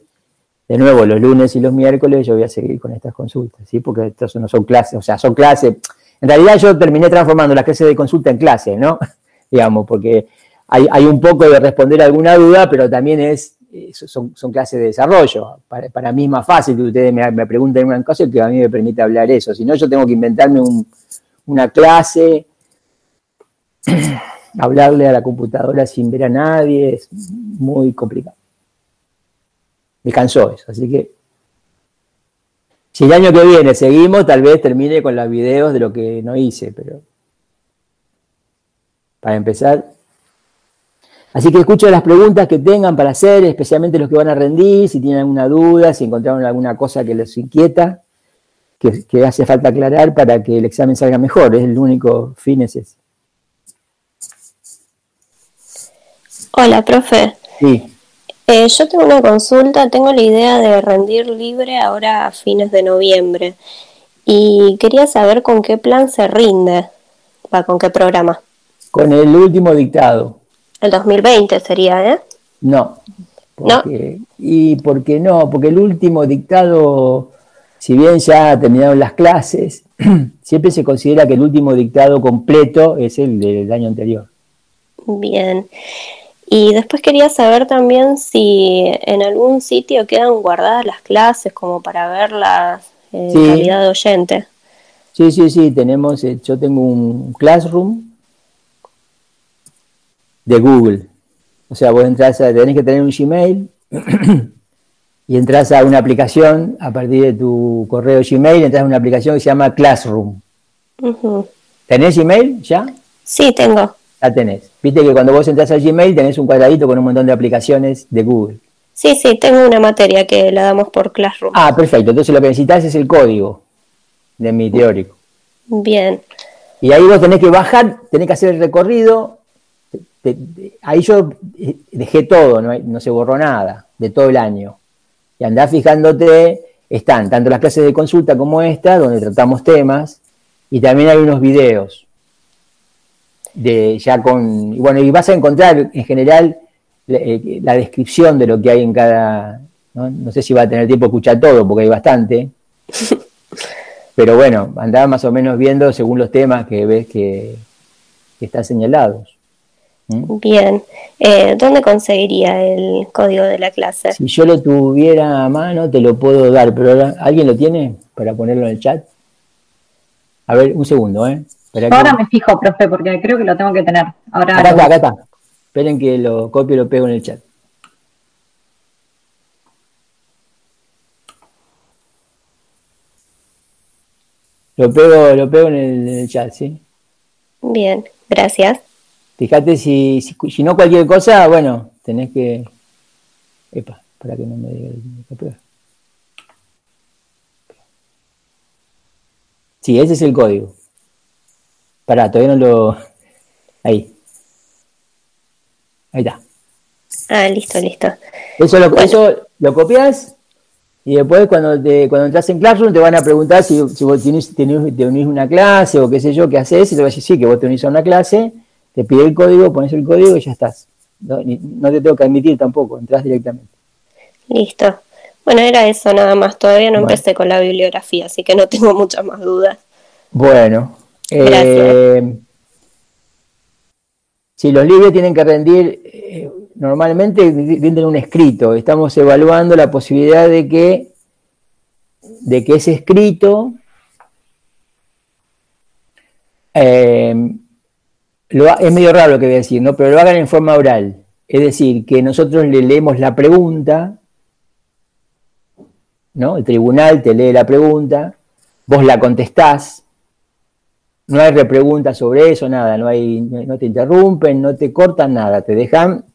de nuevo, los lunes y los miércoles yo voy a seguir con estas consultas, ¿sí? Porque estas no son clases, o sea, son clases. En realidad yo terminé transformando las clases de consulta en clases, ¿no? Digamos, porque hay, un poco de responder alguna duda, pero también es, son, clases de desarrollo. Para, mí es más fácil que ustedes me, pregunten una cosa y que a mí me permite hablar eso. Si no, yo tengo que inventarme una clase, hablarle a la computadora sin ver a nadie, es muy complicado me cansó eso. Así que si el año que viene seguimos, tal vez termine con los videos de lo que no hice, pero para empezar. Así que escucho las preguntas que tengan para hacer, especialmente los que van a rendir, si tienen alguna duda, si encontraron alguna cosa que les inquieta, que, que hace falta aclarar para que el examen salga mejor. Es el único fin es ese. Hola, profe. Sí. Eh, yo tengo una consulta, tengo la idea de rendir libre ahora a fines de noviembre y quería saber con qué plan se rinde, va, con qué programa. Con el último dictado. El 2020 sería, ¿eh? No. ¿No? Y por qué no, porque el último dictado, si bien ya terminaron las clases, siempre se considera que el último dictado completo es el del año anterior. Bien. Y después quería saber también si en algún sitio quedan guardadas las clases como para verlas en calidad de oyente. Sí, sí, sí, tenemos, eh, yo tengo un Classroom de Google. O sea, vos entras a, tenés que tener un Gmail y entras a una aplicación a partir de tu correo Gmail, entras a una aplicación que se llama Classroom. ¿Tenés Gmail ya? Sí, tengo la tenés. Viste que cuando vos entras al Gmail tenés un cuadradito con un montón de aplicaciones de Google. Sí, sí, tengo una materia que la damos por Classroom. Ah, perfecto. Entonces lo que necesitas es el código de mi teórico. Bien. Y ahí vos tenés que bajar, tenés que hacer el recorrido. ahí yo eh, dejé todo, no, no se borró nada de todo el año. Y andás fijándote, están tanto las clases de consulta como esta, donde tratamos temas, y también hay unos videos de ya con, y bueno, y vas a encontrar en general eh, la, descripción de lo que hay en cada, ¿no? sé si va a tener tiempo de escuchar todo, porque hay bastante, pero bueno, andaba más o menos viendo según los temas que ves que, están señalados. ¿Mm? Bien, eh, ¿dónde conseguiría el código de la clase? Si yo lo tuviera a mano, te lo puedo dar, pero ¿alguien lo tiene para ponerlo en el chat? A ver, un segundo, ¿eh? Ahora me fijo, profe, porque creo que lo tengo que tener. Ahora acá está, acá está. Esperen que lo copio y lo pego en el chat. Lo pego, lo pego en el, chat, ¿sí? Bien, gracias. Fíjate si, si, no cualquier cosa, bueno, tenés que. Epa, para que no me diga el Sí, ese es el código. Pará, todavía no lo. Ahí. Ahí está. Ah, listo, listo. Eso lo, eso lo copias y después cuando te, cuando entras en Classroom te van a preguntar si, si vos tenés, te unís una clase o qué sé yo, qué haces, y te vas a decir sí, que vos te unís a una clase, te pide el código, pones el código y ya estás. No, te tengo que admitir tampoco, entras directamente. Listo. Bueno, era eso nada más. Todavía no empecé con la bibliografía, así que no tengo muchas más dudas. Bueno. Eh, si los libros tienen que rendir, eh, normalmente rinden un escrito. Estamos evaluando la posibilidad de que, de que ese escrito eh, es medio raro lo que voy a decir, ¿no? pero lo hagan en forma oral. Es decir, que nosotros le leemos la pregunta ¿no? El tribunal te lee la pregunta, vos la contestás, no hay repregunta sobre eso, nada, no, hay, no te interrumpen, no te cortan nada, te dejan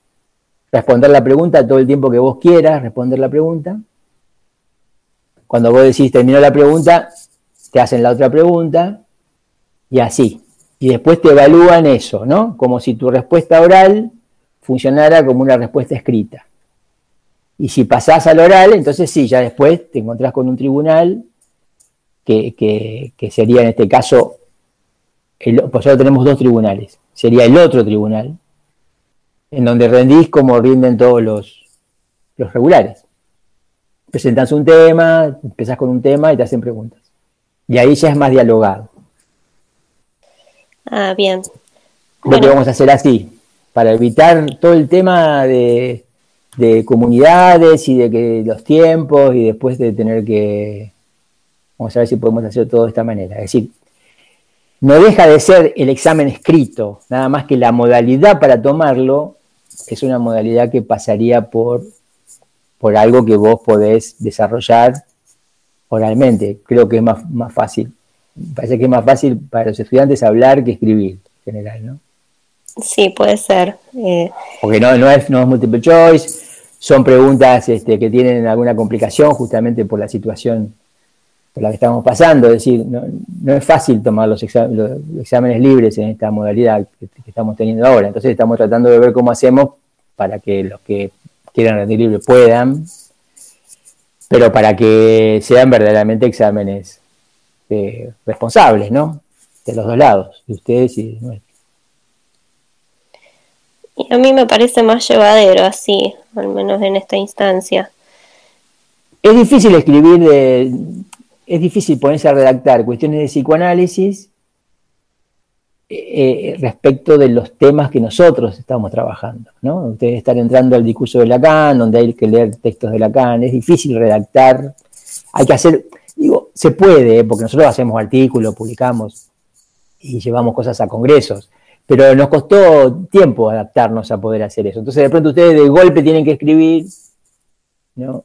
responder la pregunta todo el tiempo que vos quieras, responder la pregunta. Cuando vos decís terminó la pregunta, te hacen la otra pregunta y así. Y después te evalúan eso, ¿no? Como si tu respuesta oral funcionara como una respuesta escrita. Y si pasás al oral, entonces sí, ya después te encontrás con un tribunal que, sería en este caso, el, pues ahora tenemos dos tribunales, sería el otro tribunal, en donde rendís como rinden todos los, los regulares. Presentás un tema, empezás con un tema y te hacen preguntas. Y ahí ya es más dialogado. Ah, bien. Lo que vamos a hacer así, para evitar todo el tema de, de comunidades y de que los tiempos y después de tener que, vamos a ver si podemos hacer todo de esta manera. Es decir, no deja de ser el examen escrito, nada más que la modalidad para tomarlo es una modalidad que pasaría por, por algo que vos podés desarrollar oralmente. Creo que es más, más fácil. parece que es más fácil para los estudiantes hablar que escribir en general, ¿no? Sí, puede ser. Eh. Porque no, no, es, no es multiple choice, son preguntas este, que tienen alguna complicación justamente por la situación por la que estamos pasando. Es decir, no, es fácil tomar los, exámenes libres en esta modalidad que, estamos teniendo ahora. Entonces estamos tratando de ver cómo hacemos para que los que quieran rendir libre puedan, pero para que sean verdaderamente exámenes eh, responsables, ¿no? De los dos lados, de ustedes y de nosotros. Y a mí me parece más llevadero así, al menos en esta instancia. Es difícil escribir, de, es difícil ponerse a redactar cuestiones de psicoanálisis eh, eh, respecto de los temas que nosotros estamos trabajando. ¿no? Ustedes están entrando al discurso de Lacan, donde hay que leer textos de Lacan, es difícil redactar, hay que hacer, digo, se puede, porque nosotros hacemos artículos, publicamos y llevamos cosas a congresos, pero nos costó tiempo adaptarnos a poder hacer eso. Entonces de pronto ustedes de golpe tienen que escribir, ¿no?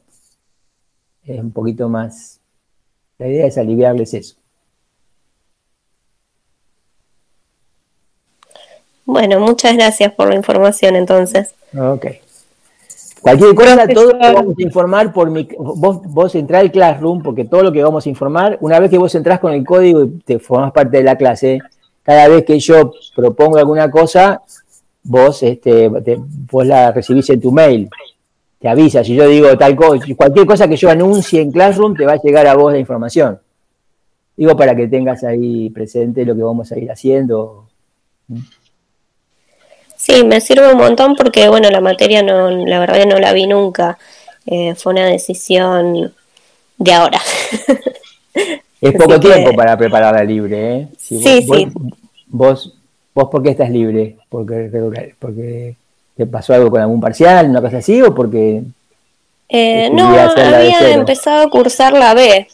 Es un poquito más, la idea es aliviarles eso. Bueno, muchas gracias por la información entonces. Ok. Cualquier cosa, todo lo que vamos a informar por mi, vos, vos entrá al Classroom, porque todo lo que vamos a informar, una vez que vos entrás con el código y te formas parte de la clase, cada vez que yo propongo alguna cosa, vos, este, vos la recibís en tu mail. Te avisa, si yo digo tal cosa, cualquier cosa que yo anuncie en Classroom, te va a llegar a vos la información. Digo para que tengas ahí presente lo que vamos a ir haciendo. Sí, me sirve un montón porque, bueno, la materia no, la verdad que no la vi nunca. Eh, fue una decisión de ahora. Es poco tiempo para preparar la libre, ¿eh? sí, sí. Vos, vos, ¿por qué estás libre? ¿Porque, porque te pasó algo con algún parcial, una cosa así, o porque... Eh, no, había empezado a cursar la B.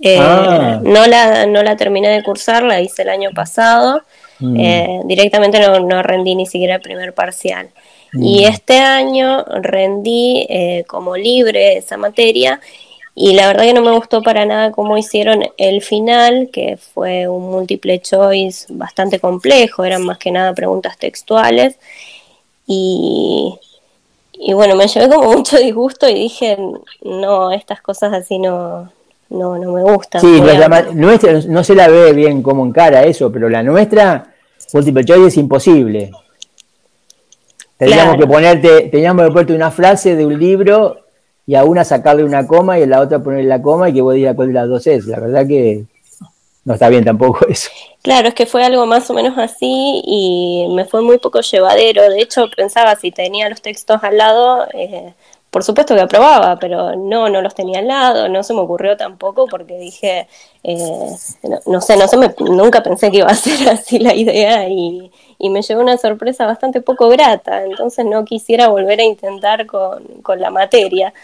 Eh, ah. no, la, no la terminé de cursar, la hice el año pasado. Mm. Eh, directamente no, no, rendí ni siquiera el primer parcial. Y mm. este año rendí como libre esa materia y la verdad que no me gustó para nada cómo hicieron el final, que fue un multiple choice bastante complejo, eran más que nada preguntas textuales. Y, y bueno, me llevé como mucho disgusto y dije, no, estas cosas así no, no, no me gustan. Sí, nuestra, no se la ve bien como encara eso, pero la nuestra, multiple choice, es imposible. Teníamos que ponerte, teníamos que ponerte una frase de un libro y a una sacarle una coma y a la otra ponerle la coma y que vos digas cuál de las dos es. La verdad que no está bien tampoco eso. Claro, es que fue algo más o menos así y me fue muy poco llevadero. De hecho, pensaba si tenía los textos al lado, eh, por supuesto que aprobaba, pero no, no los tenía al lado, no se me ocurrió tampoco porque dije, eh, no, sé, no sé, nunca pensé que iba a ser así la idea y, y me llevó una sorpresa bastante poco grata, entonces no quisiera volver a intentar con, con la materia.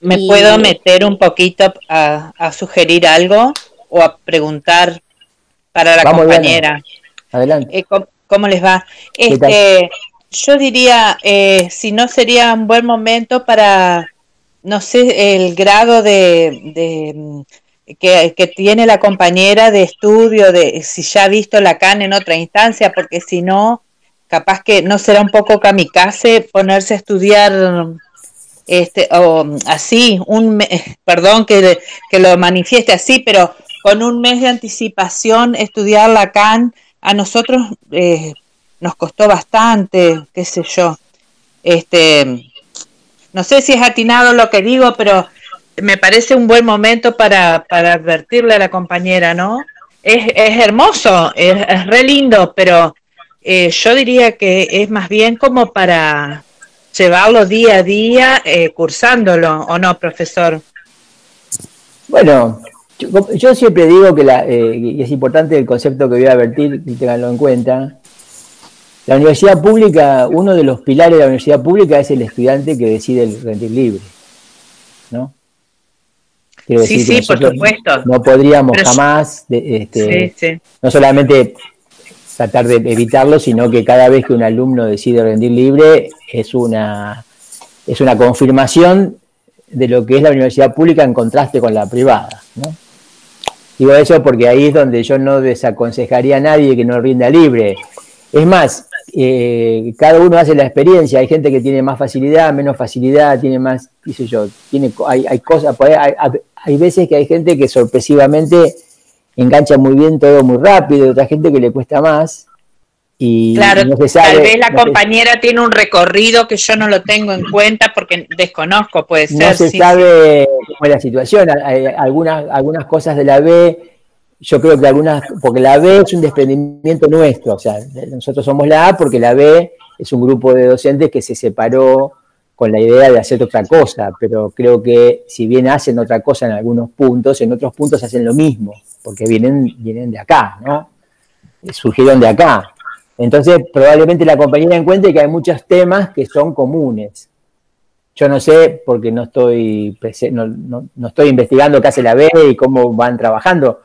¿Me puedo meter un poquito a, a, sugerir algo o a preguntar para la compañera? Adelante. Eh, ¿cómo, les va? Este, yo diría, eh, si no sería un buen momento para, no sé, el grado de que, tiene la compañera de estudio, de si ya ha visto Lacan en otra instancia, porque si no, capaz que no será un poco kamikaze ponerse a estudiar este o así, un perdón que, que lo manifieste así, pero con un mes de anticipación estudiar Lacan a nosotros eh, nos costó bastante, qué sé yo. Este, no sé si es atinado lo que digo, pero me parece un buen momento para, para advertirle a la compañera, ¿no? Es, es hermoso, es, es, re lindo, pero eh, yo diría que es más bien como para llevarlo día a día eh, cursándolo, ¿o no, profesor? Bueno, yo, siempre digo que la, eh, y es importante el concepto que voy a advertir, y tenganlo en cuenta. La universidad pública, uno de los pilares de la universidad pública es el estudiante que decide el rendir libre. ¿no? sí, sí, por supuesto. No podríamos jamás, este, no solamente tratar de evitarlo, sino que cada vez que un alumno decide rendir libre es una, es una confirmación de lo que es la universidad pública en contraste con la privada. ¿no? Digo eso porque ahí es donde yo no desaconsejaría a nadie que no rinda libre. Es más, eh, cada uno hace la experiencia, hay gente que tiene más facilidad, menos facilidad, tiene más, qué sé yo, tiene, hay, hay cosas, hay, hay veces que hay gente que sorpresivamente engancha muy bien todo muy rápido, otra gente que le cuesta más. Y claro, tal vez la compañera tiene un recorrido que yo no lo tengo en cuenta porque desconozco, puede ser. No se sabe cómo es la situación. Algunas, algunas cosas de la B, yo creo que algunas, porque la B es un desprendimiento nuestro, o sea, nosotros somos la A porque la B es un grupo de docentes que se separó con la idea de hacer otra cosa, pero creo que si bien hacen otra cosa en algunos puntos, en otros puntos hacen lo mismo, porque vienen, vienen de acá, ¿no? Surgieron de acá. Entonces, probablemente la compañera encuentre que hay muchos temas que son comunes. Yo no sé, porque no estoy, no, no estoy investigando qué hace la B y cómo van trabajando,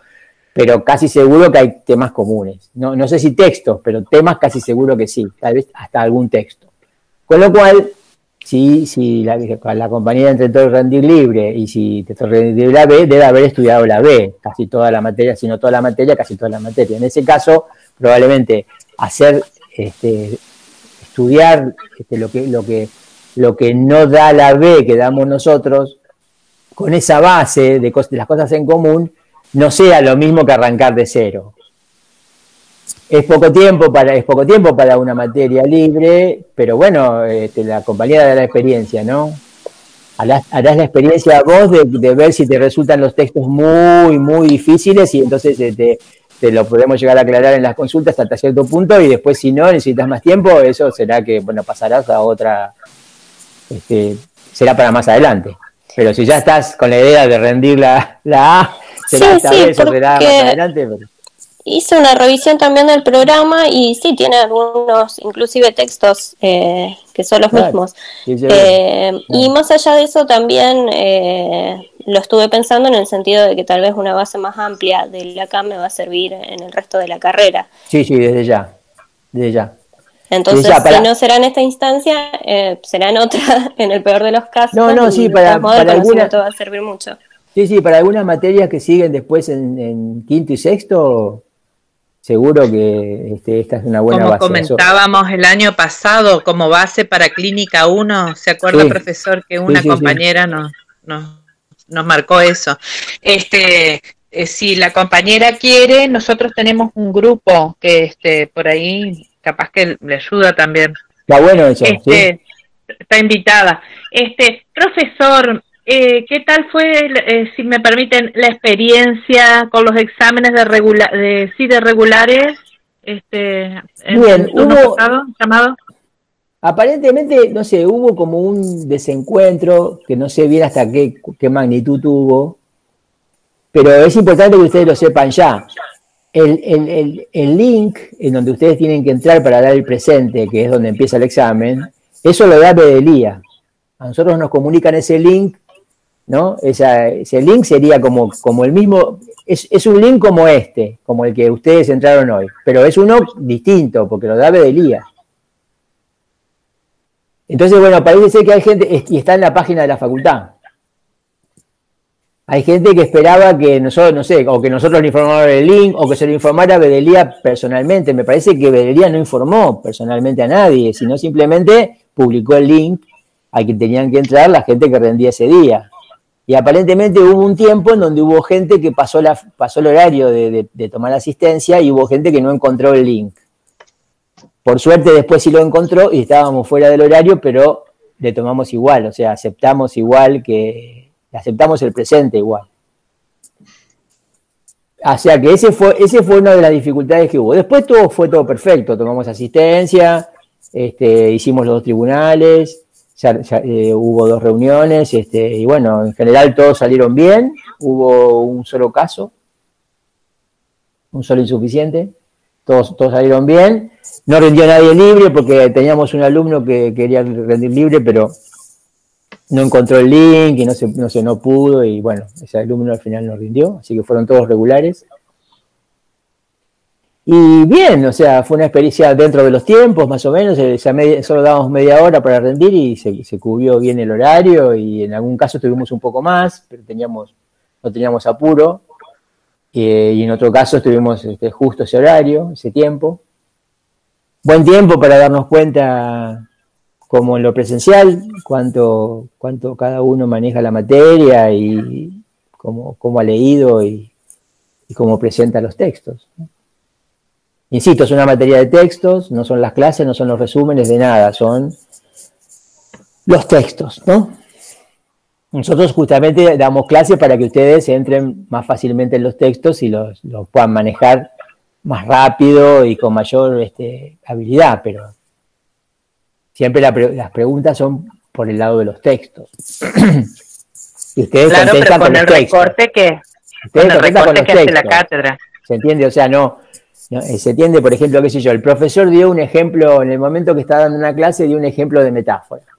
pero casi seguro que hay temas comunes. No, no sé si textos, pero temas casi seguro que sí, tal vez hasta algún texto. Con lo cual, si, si la, la compañía intentó rendir libre y si intentó rendir la B, debe haber estudiado la B, casi toda la materia, si no toda la materia, casi toda la materia. En ese caso, probablemente hacer, este, estudiar este, lo, que, lo, que, lo que no da la B que damos nosotros, con esa base de, de las cosas en común, no sea lo mismo que arrancar de cero es poco tiempo para es poco tiempo para una materia libre, pero bueno, este, la compañía da la experiencia, ¿no? Harás, la experiencia vos de, ver si te resultan los textos muy, muy difíciles y entonces este, te lo podemos llegar a aclarar en las consultas hasta cierto punto y después si no necesitas más tiempo, eso será que, bueno, pasarás a otra, este, será para más adelante. Pero si ya estás con la idea de rendir la, A, será esta vez o será más adelante. Hice una revisión también del programa y sí, tiene algunos, inclusive textos eh, que son los mismos. Eh, y más allá de eso también eh, lo estuve pensando en el sentido de que tal vez una base más amplia de la CAM me va a servir en el resto de la carrera. Sí, sí, desde ya, desde ya. Entonces, si no será en esta instancia, será en otra, en el peor de los casos. No, no, sí, para, para alguna... va a servir mucho. Sí, sí, para algunas materias que siguen después en, en quinto y sexto, seguro que este, esta es una buena como base. Como comentábamos el año pasado, como base para Clínica 1, ¿se acuerda, profesor, que una compañera Nos, nos, marcó eso? Este, eh, si la compañera quiere, nosotros tenemos un grupo que este, por ahí capaz que le ayuda también. Está bueno eso. Este, Está invitada. Este, profesor, eh, ¿Qué tal fue, eh, si me permiten, la experiencia con los exámenes de, regula de sí de regulares? Este, Bien, hubo, llamado. Aparentemente, no sé, hubo como un desencuentro que no sé bien hasta qué, qué magnitud tuvo, pero es importante que ustedes lo sepan ya. El, el, el, link en donde ustedes tienen que entrar para dar el presente, que es donde empieza el examen, eso lo da Bedelía. A nosotros nos comunican ese link ¿no? ese link sería como, como el mismo, es, un link como este, como el que ustedes entraron hoy, pero es uno distinto, porque lo da Bedelía. Entonces, bueno, parece ser que hay gente, y está en la página de la facultad. Hay gente que esperaba que nosotros, no sé, o que nosotros le informaran el link, o que se lo informara Bedelía personalmente. Me parece que Bedelía no informó personalmente a nadie, sino simplemente publicó el link a quien tenían que entrar la gente que rendía ese día. Y aparentemente hubo un tiempo en donde hubo gente que pasó el horario de, tomar asistencia y hubo gente que no encontró el link. Por suerte después sí lo encontró y estábamos fuera del horario, pero le tomamos igual, o sea, aceptamos igual que, aceptamos el presente igual. O sea que ese fue, ese fue una de las dificultades que hubo. Después todo fue todo perfecto, tomamos asistencia, este, hicimos los dos tribunales, eh, hubo dos reuniones este, y bueno, en general todos salieron bien, hubo un solo caso, un solo insuficiente, todos, todos salieron bien, no rindió nadie libre porque teníamos un alumno que quería rendir libre, pero no encontró el link y no se, no se no pudo y bueno, ese alumno al final no rindió, así que fueron todos regulares. Y bien, o sea, fue una experiencia dentro de los tiempos, más o menos, eh, solo dábamos media hora para rendir y se, cubrió bien el horario y en algún caso tuvimos un poco más, pero teníamos, no teníamos apuro. Eh, y en otro caso estuvimos este, justo ese horario, ese tiempo. Buen tiempo para darnos cuenta, como en lo presencial, cuánto, cuánto cada uno maneja la materia y cómo, cómo ha leído y, y cómo presenta los textos. Insisto, es una materia de textos, no son las clases, no son los resúmenes de nada, son los textos, ¿no? Nosotros justamente damos clases para que ustedes entren más fácilmente en los textos y los, puedan manejar más rápido y con mayor este, habilidad, pero siempre las preguntas son por el lado de los textos. y ustedes claro, pero con, el recorte que, con el recorte que hace la cátedra. ¿Se entiende? O sea, no, eh, se entiende, por ejemplo, qué sé yo, el profesor dio un ejemplo, en el momento que está dando una clase, dio un ejemplo de metáfora.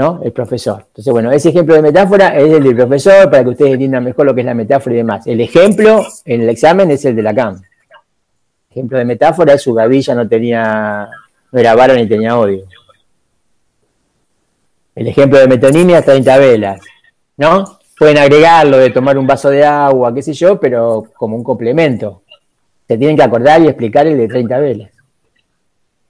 ¿No? El profesor. Entonces, bueno, ese ejemplo de metáfora es el del profesor para que ustedes entiendan mejor lo que es la metáfora y demás. El ejemplo en el examen es el de la CAM. El ejemplo de metáfora es su gavilla no tenía, no era varo ni tenía odio. El ejemplo de metonimia es 30 velas, ¿no? Pueden agregarlo de tomar un vaso de agua, qué sé yo, pero como un complemento se tienen que acordar y explicar el de 30 velas.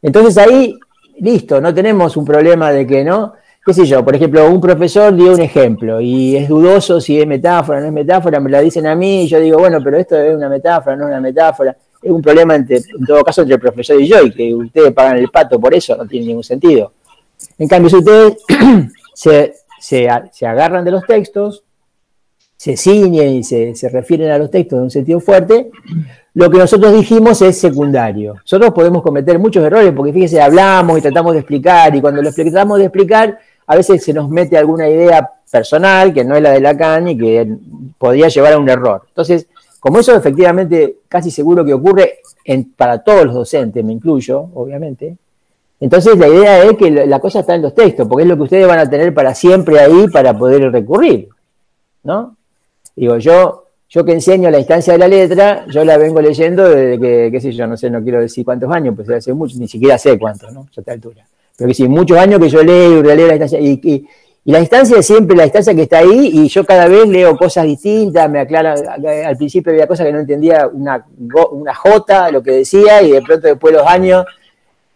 Entonces ahí, listo, no tenemos un problema de que no, qué sé yo, por ejemplo, un profesor dio un ejemplo y es dudoso si es metáfora o no es metáfora, me la dicen a mí y yo digo, bueno, pero esto es una metáfora, no es una metáfora. Es un problema, en todo caso, entre el profesor y yo y que ustedes pagan el pato por eso, no tiene ningún sentido. En cambio, si ustedes se, se agarran de los textos, se ciñen y se, refieren a los textos en un sentido fuerte, lo que nosotros dijimos es secundario. Nosotros podemos cometer muchos errores porque fíjese, hablamos y tratamos de explicar y cuando lo tratamos de explicar, a veces se nos mete alguna idea personal que no es la de Lacan y que podría llevar a un error. Entonces, como eso efectivamente casi seguro que ocurre para todos los docentes, me incluyo, obviamente, entonces la idea es que la cosa está en los textos, porque es lo que ustedes van a tener para siempre ahí para poder recurrir, ¿no? Digo, yo, yo que enseño la instancia de la letra, yo la vengo leyendo desde que, qué sé yo, no sé, no quiero decir cuántos años, pues hace mucho, ni siquiera sé cuántos, ¿no? A esta altura. Pero que sí, muchos años que yo leo y releo la instancia, y, la instancia es siempre la instancia que está ahí, y yo cada vez leo cosas distintas, me aclara, al principio había cosas que no entendía, una, una J, lo que decía, y de pronto después de los años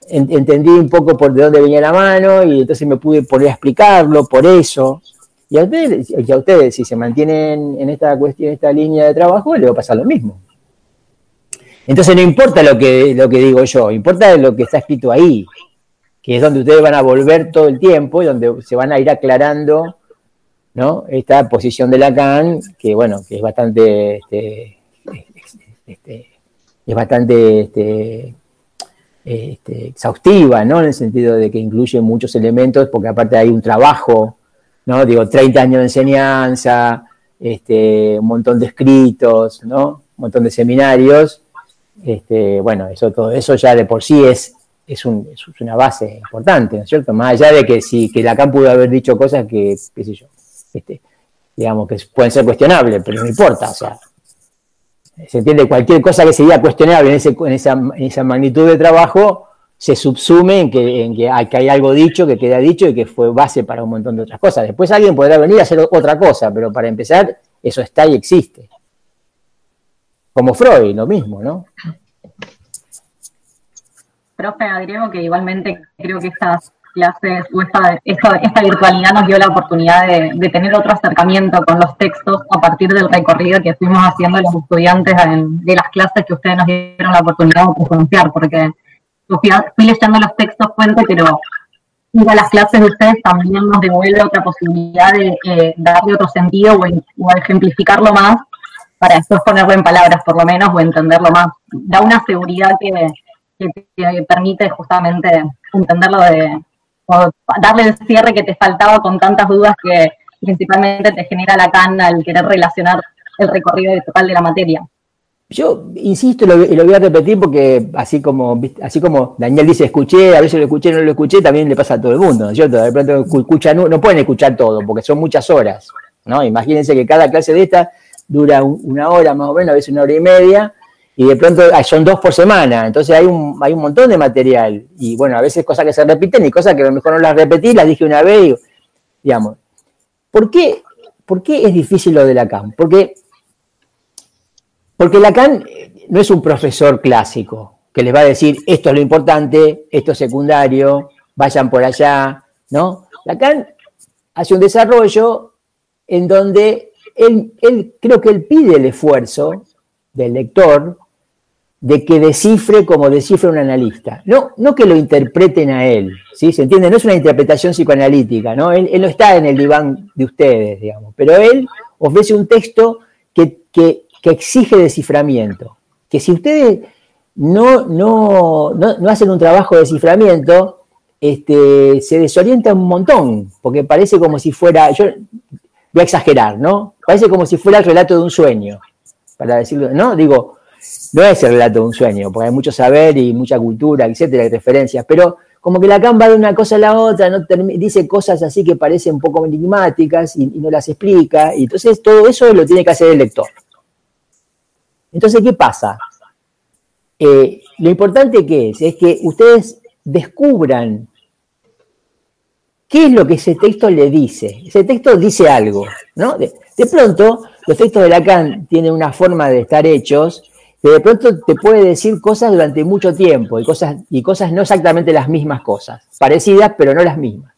entendí un poco por de dónde venía la mano, y entonces me pude poner a explicarlo, por eso. Y a ustedes, a ustedes, si se mantienen en esta cuestión, esta línea de trabajo, les va a pasar lo mismo. Entonces no importa lo que, lo que digo yo, importa lo que está escrito ahí, que es donde ustedes van a volver todo el tiempo y donde se van a ir aclarando ¿no? esta posición de Lacan, que bueno, que es bastante, este, este, es bastante este, este, exhaustiva, ¿no? En el sentido de que incluye muchos elementos, porque aparte hay un trabajo ¿no? Digo, 30 años de enseñanza, este, un montón de escritos, ¿no? Un montón de seminarios. Este, bueno, eso, todo eso ya de por sí es, es, una base importante, ¿no es cierto? Más allá de que si que Lacan pudo haber dicho cosas que, qué sé yo, este, digamos, que pueden ser cuestionables, pero no importa, o sea, se entiende, cualquier cosa que sería cuestionable en, esa, en esa magnitud de trabajo, se subsume en que, en que, hay, que hay algo dicho, que queda dicho y que fue base para un montón de otras cosas. Después alguien podrá venir a hacer otra cosa, pero para empezar, eso está y existe. Como Freud, lo mismo, ¿no? Profe, agrego que igualmente creo que estas clases o esta, esta, virtualidad nos dio la oportunidad de, de, tener otro acercamiento con los textos a partir del recorrido que fuimos haciendo los estudiantes de las clases que ustedes nos dieron la oportunidad de presenciar, porque fui, leyendo los textos fuentes, pero ir a las clases de ustedes también nos devuelve otra posibilidad de eh, darle otro sentido o, ejemplificarlo más para después ponerlo en palabras por lo menos o entenderlo más. Da una seguridad que, que, permite justamente entenderlo de, o darle el cierre que te faltaba con tantas dudas que principalmente te genera la cana al querer relacionar el recorrido total de la materia. Yo insisto y lo, voy a repetir porque así como, así como Daniel dice escuché, a veces lo escuché, no lo escuché, también le pasa a todo el mundo, ¿no es cierto? De pronto escuchan, no, pueden escuchar todo porque son muchas horas, ¿no? Imagínense que cada clase de esta dura una hora más o menos, a veces una hora y media, y de pronto son dos por semana, entonces hay un, hay un montón de material, y bueno, a veces cosas que se repiten y cosas que a lo mejor no las repetí, las dije una vez, y, digamos. ¿Por qué, ¿Por qué es difícil lo de la CAM? Porque porque Lacan eh, no es un profesor clásico que les va a decir esto es lo importante, esto es secundario, vayan por allá, ¿no? Lacan hace un desarrollo en donde él, él creo que él pide el esfuerzo del lector de que descifre como descifra un analista. No, no que lo interpreten a él, ¿sí? ¿Se entiende? No es una interpretación psicoanalítica, ¿no? Él, no está en el diván de ustedes, digamos, pero él ofrece un texto que, que que exige desciframiento. Que si ustedes no, no, no, hacen un trabajo de desciframiento, este, se desorienta un montón, porque parece como si fuera, yo voy a exagerar, ¿no? Parece como si fuera el relato de un sueño, para decirlo, ¿no? Digo, no es el relato de un sueño, porque hay mucho saber y mucha cultura, etcétera, y referencias, pero como que la va de una cosa a la otra, ¿no? dice cosas así que parecen un poco enigmáticas y, no las explica, y entonces todo eso lo tiene que hacer el lector. Entonces, ¿qué pasa? Eh, lo importante que es, es que ustedes descubran qué es lo que ese texto le dice. Ese texto dice algo, ¿no? De, pronto, los textos de Lacan tienen una forma de estar hechos que de pronto te puede decir cosas durante mucho tiempo y cosas, y cosas no exactamente las mismas cosas, parecidas pero no las mismas.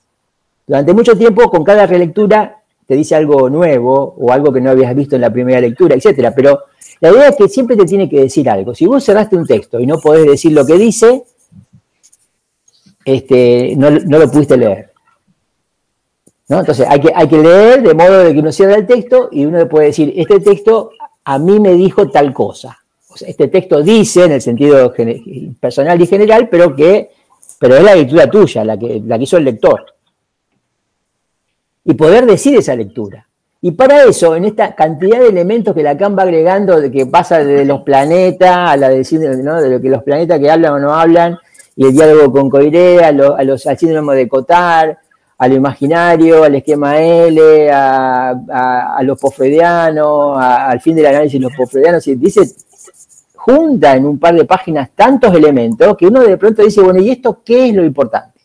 Durante mucho tiempo, con cada relectura, te dice algo nuevo o algo que no habías visto en la primera lectura, etcétera, pero la idea es que siempre te tiene que decir algo. Si vos cerraste un texto y no podés decir lo que dice, este, no, lo pudiste leer. ¿no? Entonces hay que, hay que leer de modo de que uno cierre el texto y uno puede decir, este texto a mí me dijo tal cosa. Este texto dice en el sentido personal y general, pero que pero es la lectura tuya, la que, la hizo el lector. Y poder decir esa lectura. Y para eso, en esta cantidad de elementos que Lacan va agregando, de que pasa de los planetas a la de, ¿no? de lo que los planetas que hablan o no hablan, y el diálogo con Coiré, a, los, al síndrome de Cotard, a lo imaginario, al esquema L, a, los posfreudianos, al fin del análisis de los posfreudianos, y dice, junta en un par de páginas tantos elementos que uno de pronto dice, bueno, ¿y esto qué es lo importante?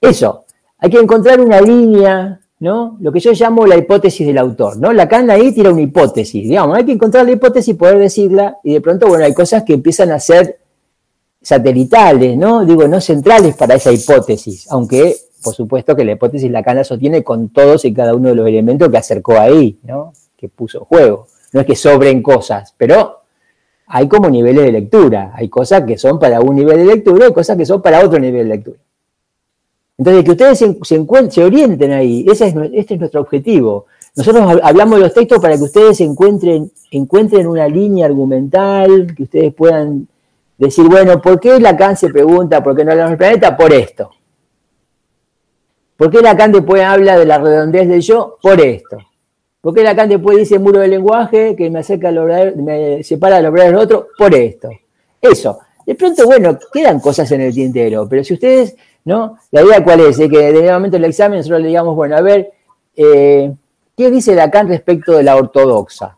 Eso, hay que encontrar una línea, ¿no? Lo que yo llamo la hipótesis del autor, ¿no? Lacan ahí tira una hipótesis, digamos, hay que encontrar la hipótesis poder decirla, y de pronto, bueno, hay cosas que empiezan a ser satelitales, ¿no? Digo, no centrales para esa hipótesis, aunque por supuesto que la hipótesis Lacan la sostiene con todos y cada uno de los elementos que acercó ahí, ¿no? Que puso juego. No es que sobren cosas, pero hay como niveles de lectura. Hay cosas que son para un nivel de lectura y cosas que son para otro nivel de lectura. Entonces, que ustedes se, orienten ahí, este es nuestro objetivo. Nosotros hablamos de los textos para que ustedes encuentren, encuentren una línea argumental, que ustedes puedan decir, bueno, ¿por qué Lacan se pregunta por qué no hablamos del planeta? Por esto. ¿Por qué Lacan después habla de la redondez del yo? Por esto. ¿Por qué Lacan después dice muro del lenguaje que me acerca me separa al obrador del otro? Por esto. Eso. De pronto, bueno, quedan cosas en el tintero, pero si ustedes, ¿no? La idea cuál es, es que en el momento del examen nosotros le digamos, bueno, a ver, eh, ¿qué dice Lacan respecto de la ortodoxa?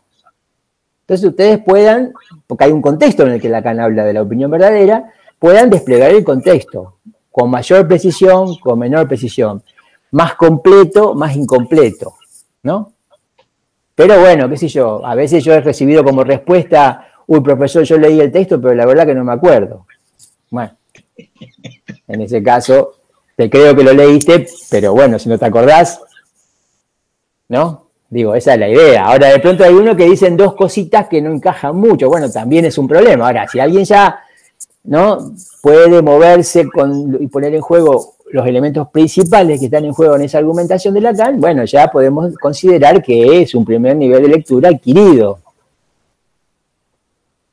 Entonces ustedes puedan, porque hay un contexto en el que Lacan habla de la opinión verdadera, puedan desplegar el contexto con mayor precisión, con menor precisión, más completo, más incompleto, ¿no? Pero bueno, qué sé yo, a veces yo he recibido como respuesta, uy, profesor, yo leí el texto, pero la verdad que no me acuerdo. Bueno, en ese caso, te creo que lo leíste, pero bueno, si no te acordás, ¿no? Digo, esa es la idea. Ahora, de pronto hay uno que dicen dos cositas que no encajan mucho. Bueno, también es un problema. Ahora, si alguien ya, ¿no? Puede moverse con, y poner en juego los elementos principales que están en juego en esa argumentación de Lacan, bueno, ya podemos considerar que es un primer nivel de lectura adquirido.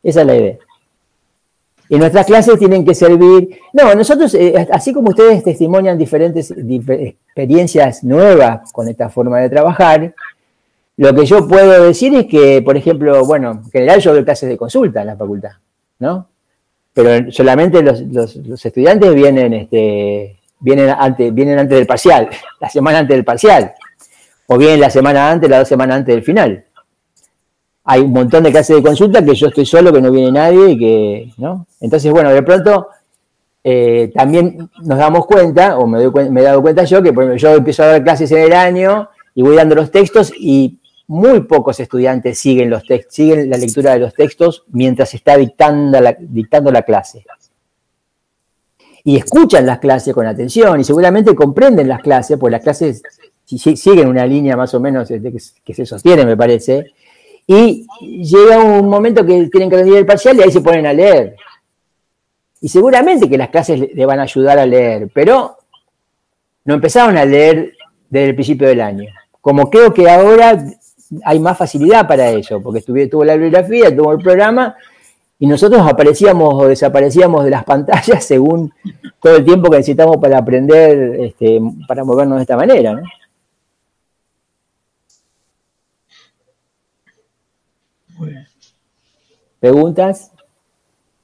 Esa es la idea. Y nuestras clases tienen que servir. No, nosotros, eh, así como ustedes testimonian diferentes experiencias nuevas con esta forma de trabajar, lo que yo puedo decir es que, por ejemplo, bueno, en general yo doy clases de consulta en la facultad, ¿no? Pero solamente los, los estudiantes vienen este, vienen antes, vienen antes del parcial, la semana antes del parcial, o bien la semana antes, la dos semanas antes del final. Hay un montón de clases de consulta que yo estoy solo, que no viene nadie y que, ¿no? Entonces, bueno, de pronto eh, también nos damos cuenta, o me, he dado cuenta yo, que yo empiezo a dar clases en el año y voy dando los textos y muy pocos estudiantes siguen, los siguen la lectura de los textos mientras está dictando la, dictando la clase y escuchan las clases con atención y seguramente comprenden las clases, pues las clases siguen una línea más o menos este, que, se sostiene, me parece, y llega un momento que tienen que rendir el parcial y ahí se ponen a leer. Y seguramente que las clases le van a ayudar a leer, pero no empezaron a leer desde el principio del año. Como creo que ahora hay más facilidad para eso, porque estuve, tuvo la bibliografía, tuvo el programa, y nosotros aparecíamos o desaparecíamos de las pantallas según todo el tiempo que necesitamos para aprender, este, para movernos de esta manera. ¿no? ¿Preguntas?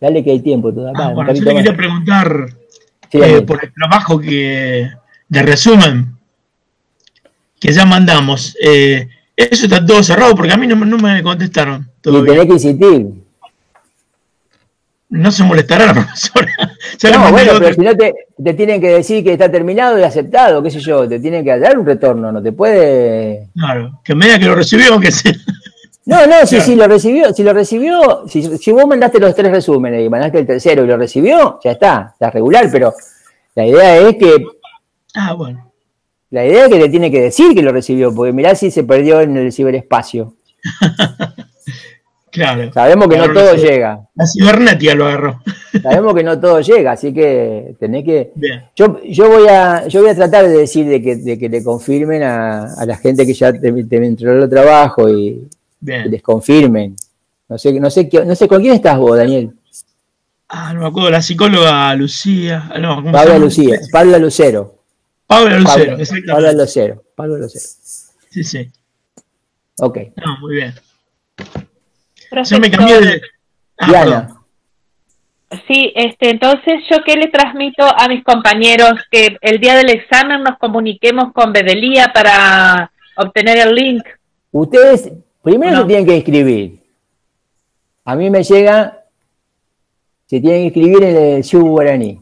Dale que hay tiempo todavía. Ah, bueno, yo le quería preguntar eh, por el trabajo que de resumen que ya mandamos. Eh, eso está todo cerrado porque a mí no, me contestaron. y tenés que insistir no se molestará la profesora. no, bueno, pero si no te, tienen que decir que está terminado y aceptado, qué sé yo, te tienen que dar un retorno, no te puede. Claro, que media que lo recibió, que sea. No, no, si, si lo recibió, si lo recibió, si, si, vos mandaste los tres resúmenes y mandaste el tercero y lo recibió, ya está, está regular, pero la idea es que. Ah, bueno. La idea es que le tiene que decir que lo recibió, porque mirá si se perdió en el ciberespacio. Claro. Sabemos que no todo llega. La cibernética lo agarró. Sabemos que no todo llega, así que tenés que. Yo, yo voy a yo voy a tratar de decir de que, de que le confirmen a, a la gente que ya te, te entró el trabajo y que les confirmen. No sé, no sé, no sé con quién estás vos, Daniel. Ah, no me acuerdo, la psicóloga Lucía. No, Pablo Lucía, Pablo Lucero. Pablo Lucero, exactamente. Pablo Lucero, Pablo Lucero. Sí, sí. Ok. No, muy bien. Yo me cambié de. Ah, Diana. Sí, este, entonces yo qué le transmito a mis compañeros que el día del examen nos comuniquemos con Bedelía para obtener el link. Ustedes primero se tienen que inscribir. A mí me llega, se tienen que inscribir en el Shu Guaraní.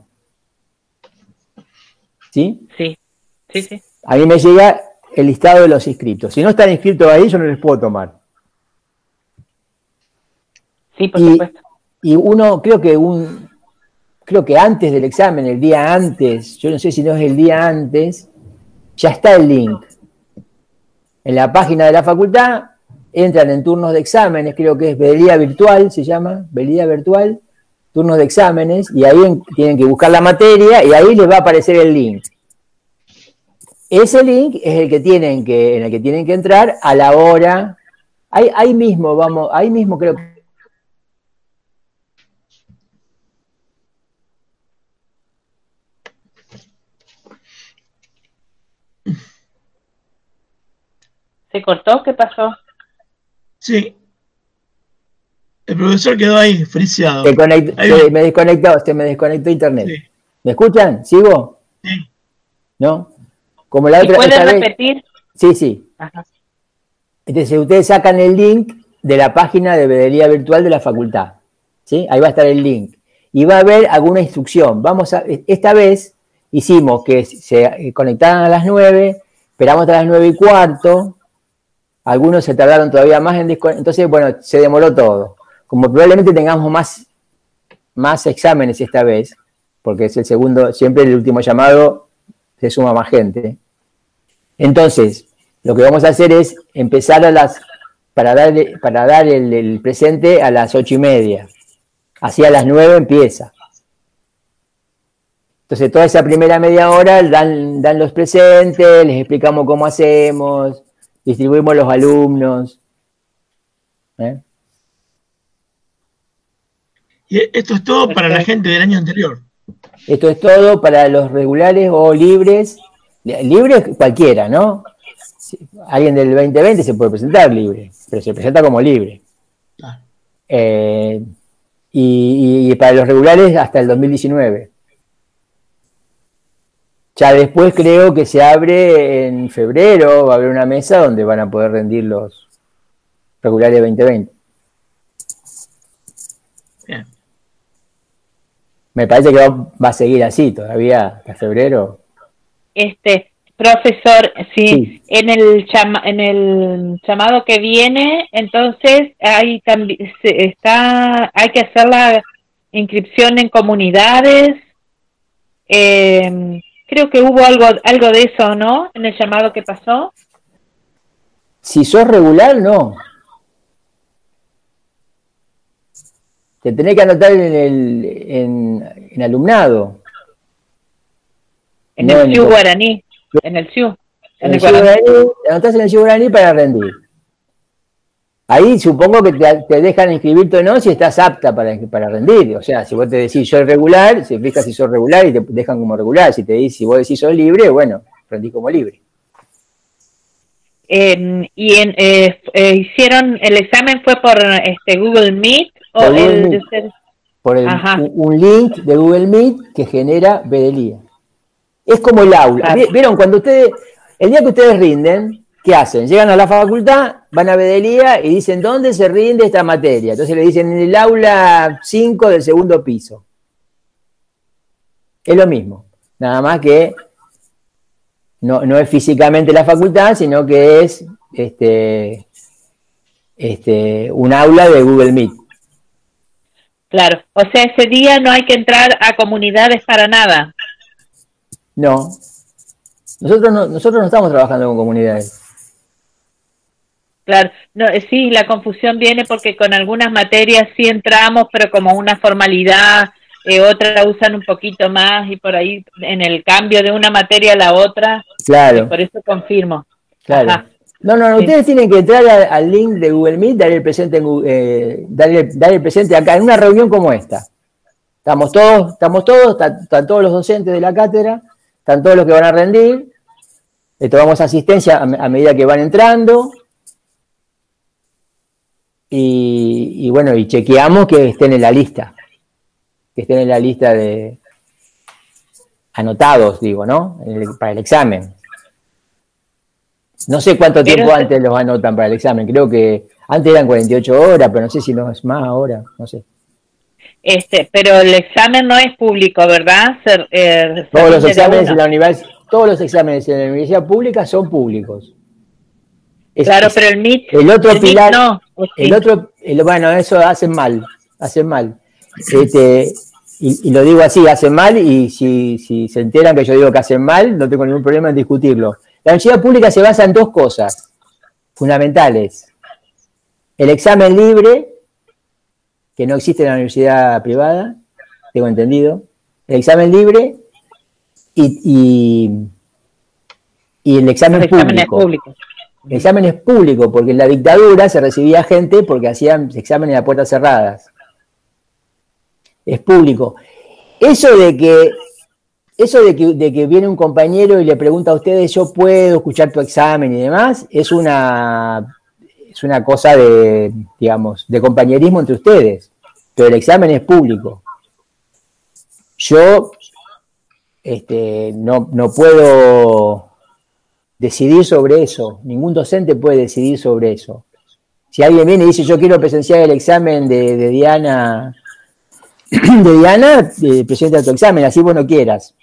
¿Sí? Sí, sí, sí. A mí me llega el listado de los inscritos. Si no están inscritos ahí, yo no les puedo tomar. Sí, por supuesto. Y uno, creo que un, creo que antes del examen, el día antes, yo no sé si no es el día antes, ya está el link. En la página de la facultad entran en turnos de exámenes, creo que es Belía Virtual, se llama, Belía Virtual, turnos de exámenes, y ahí tienen que buscar la materia y ahí les va a aparecer el link. Ese link es el que tienen que, en el que tienen que entrar a la hora. Ahí, ahí mismo, vamos, ahí mismo creo que ¿Se cortó? ¿Qué pasó? Sí. El profesor quedó ahí, friseado. Se, me desconectó, se me desconectó internet. ¿Me escuchan? ¿Sigo? Sí. ¿No? Como la otra ¿Puedes repetir? Sí, sí. Entonces ustedes sacan el link de la página de Bedería Virtual de la facultad. ¿Sí? Ahí va a estar el link. Y va a haber alguna instrucción. Vamos a, esta vez hicimos que se conectaran a las 9, esperamos hasta las 9 y cuarto, algunos se tardaron todavía más en desconectar, entonces, bueno, se demoró todo. Como probablemente tengamos más, más exámenes esta vez, porque es el segundo, siempre el último llamado se suma más gente. Entonces, lo que vamos a hacer es empezar a las, para dar, para dar el, presente a las ocho y media. Así a las nueve empieza. Entonces, toda esa primera media hora dan, dan los presentes, les explicamos cómo hacemos, distribuimos los alumnos. ¿eh? Y esto es todo para la gente del año anterior. Esto es todo para los regulares o libres. Libres cualquiera, ¿no? Alguien del 2020 se puede presentar libre, pero se presenta como libre. Eh, y, y, para los regulares hasta el 2019. Ya después creo que se abre en febrero, va a haber una mesa donde van a poder rendir los regulares 2020. Bien. Me parece que va, a seguir así todavía hasta febrero. Este, profesor, sí, en el en el llamado que viene, entonces hay también está hay que hacer la inscripción en comunidades. Eh, Creo que hubo algo, algo de eso, ¿no? En el llamado que pasó. Si sos regular, no. Te tenés que anotar en el en, alumnado. En el CIU guaraní. En el CIU. En, el, guaraní. Te anotás en el CIU guaraní para rendir. Ahí supongo que te, dejan inscribirte o no si estás apta para, para rendir. O sea, si vos te decís soy regular, se fijas si sos regular y te dejan como regular. Si te dices, si vos decís soy libre, bueno, rendí como libre. y en, eh, eh, hicieron el examen fue por este Google Meet o el, por un link de Google Meet que genera Bedelía. Es como el aula. ¿Vieron? Cuando ustedes, el día que ustedes rinden, ¿qué hacen? Llegan a la facultad, van a Bedelía y dicen, ¿dónde se rinde esta materia? Entonces le dicen, en el aula 5 del segundo piso. Es lo mismo, nada más que no, es físicamente la facultad, sino que es este, este, un aula de Google Meet. Claro, o sea, ese día no hay que entrar a comunidades para nada. No, nosotros no, nosotros no estamos trabajando con comunidades. Claro, no, eh, sí, la confusión viene porque con algunas materias sí entramos, pero como una formalidad, eh, otras la usan un poquito más y por ahí en el cambio de una materia a la otra. Claro. Por eso confirmo. Claro. No, no, ustedes tienen que entrar al, link de Google Meet, darle el presente, eh, darle, el presente acá, en una reunión como esta. Estamos todos, estamos todos, están, todos los docentes de la cátedra, están todos los que van a rendir, le tomamos asistencia a, medida que van entrando, y, bueno, y chequeamos que estén en la lista, que estén en la lista de anotados, digo, ¿no? para el examen. No sé cuánto tiempo antes los anotan para el examen, creo que antes eran 48 horas, pero no sé si no es más ahora, no sé. Este, pero el examen no es público, ¿verdad? Eh, todos los exámenes en la universidad, todos los exámenes en la universidad pública son públicos. Claro, pero el MIT, el otro pilar, no, el otro, bueno, eso hacen mal, hacen mal. Este, y, lo digo así, hacen mal, y si, si se enteran que yo digo que hacen mal, no tengo ningún problema en discutirlo. La universidad pública se basa en dos cosas fundamentales. El examen libre que no existe en la universidad privada, tengo entendido, el examen libre y, y, el examen, público. Examen es público, porque en la dictadura se recibía gente porque hacían exámenes a puertas cerradas. Es público. Eso de que, eso de que, de que viene un compañero y le pregunta a ustedes, yo puedo escuchar tu examen y demás, es una es una cosa de, digamos, de compañerismo entre ustedes, pero el examen es público. Yo este, no, no puedo decidir sobre eso, ningún docente puede decidir sobre eso. Si alguien viene y dice, yo quiero presenciar el examen de, Diana, de Diana, presenta tu examen, así vos no quieras.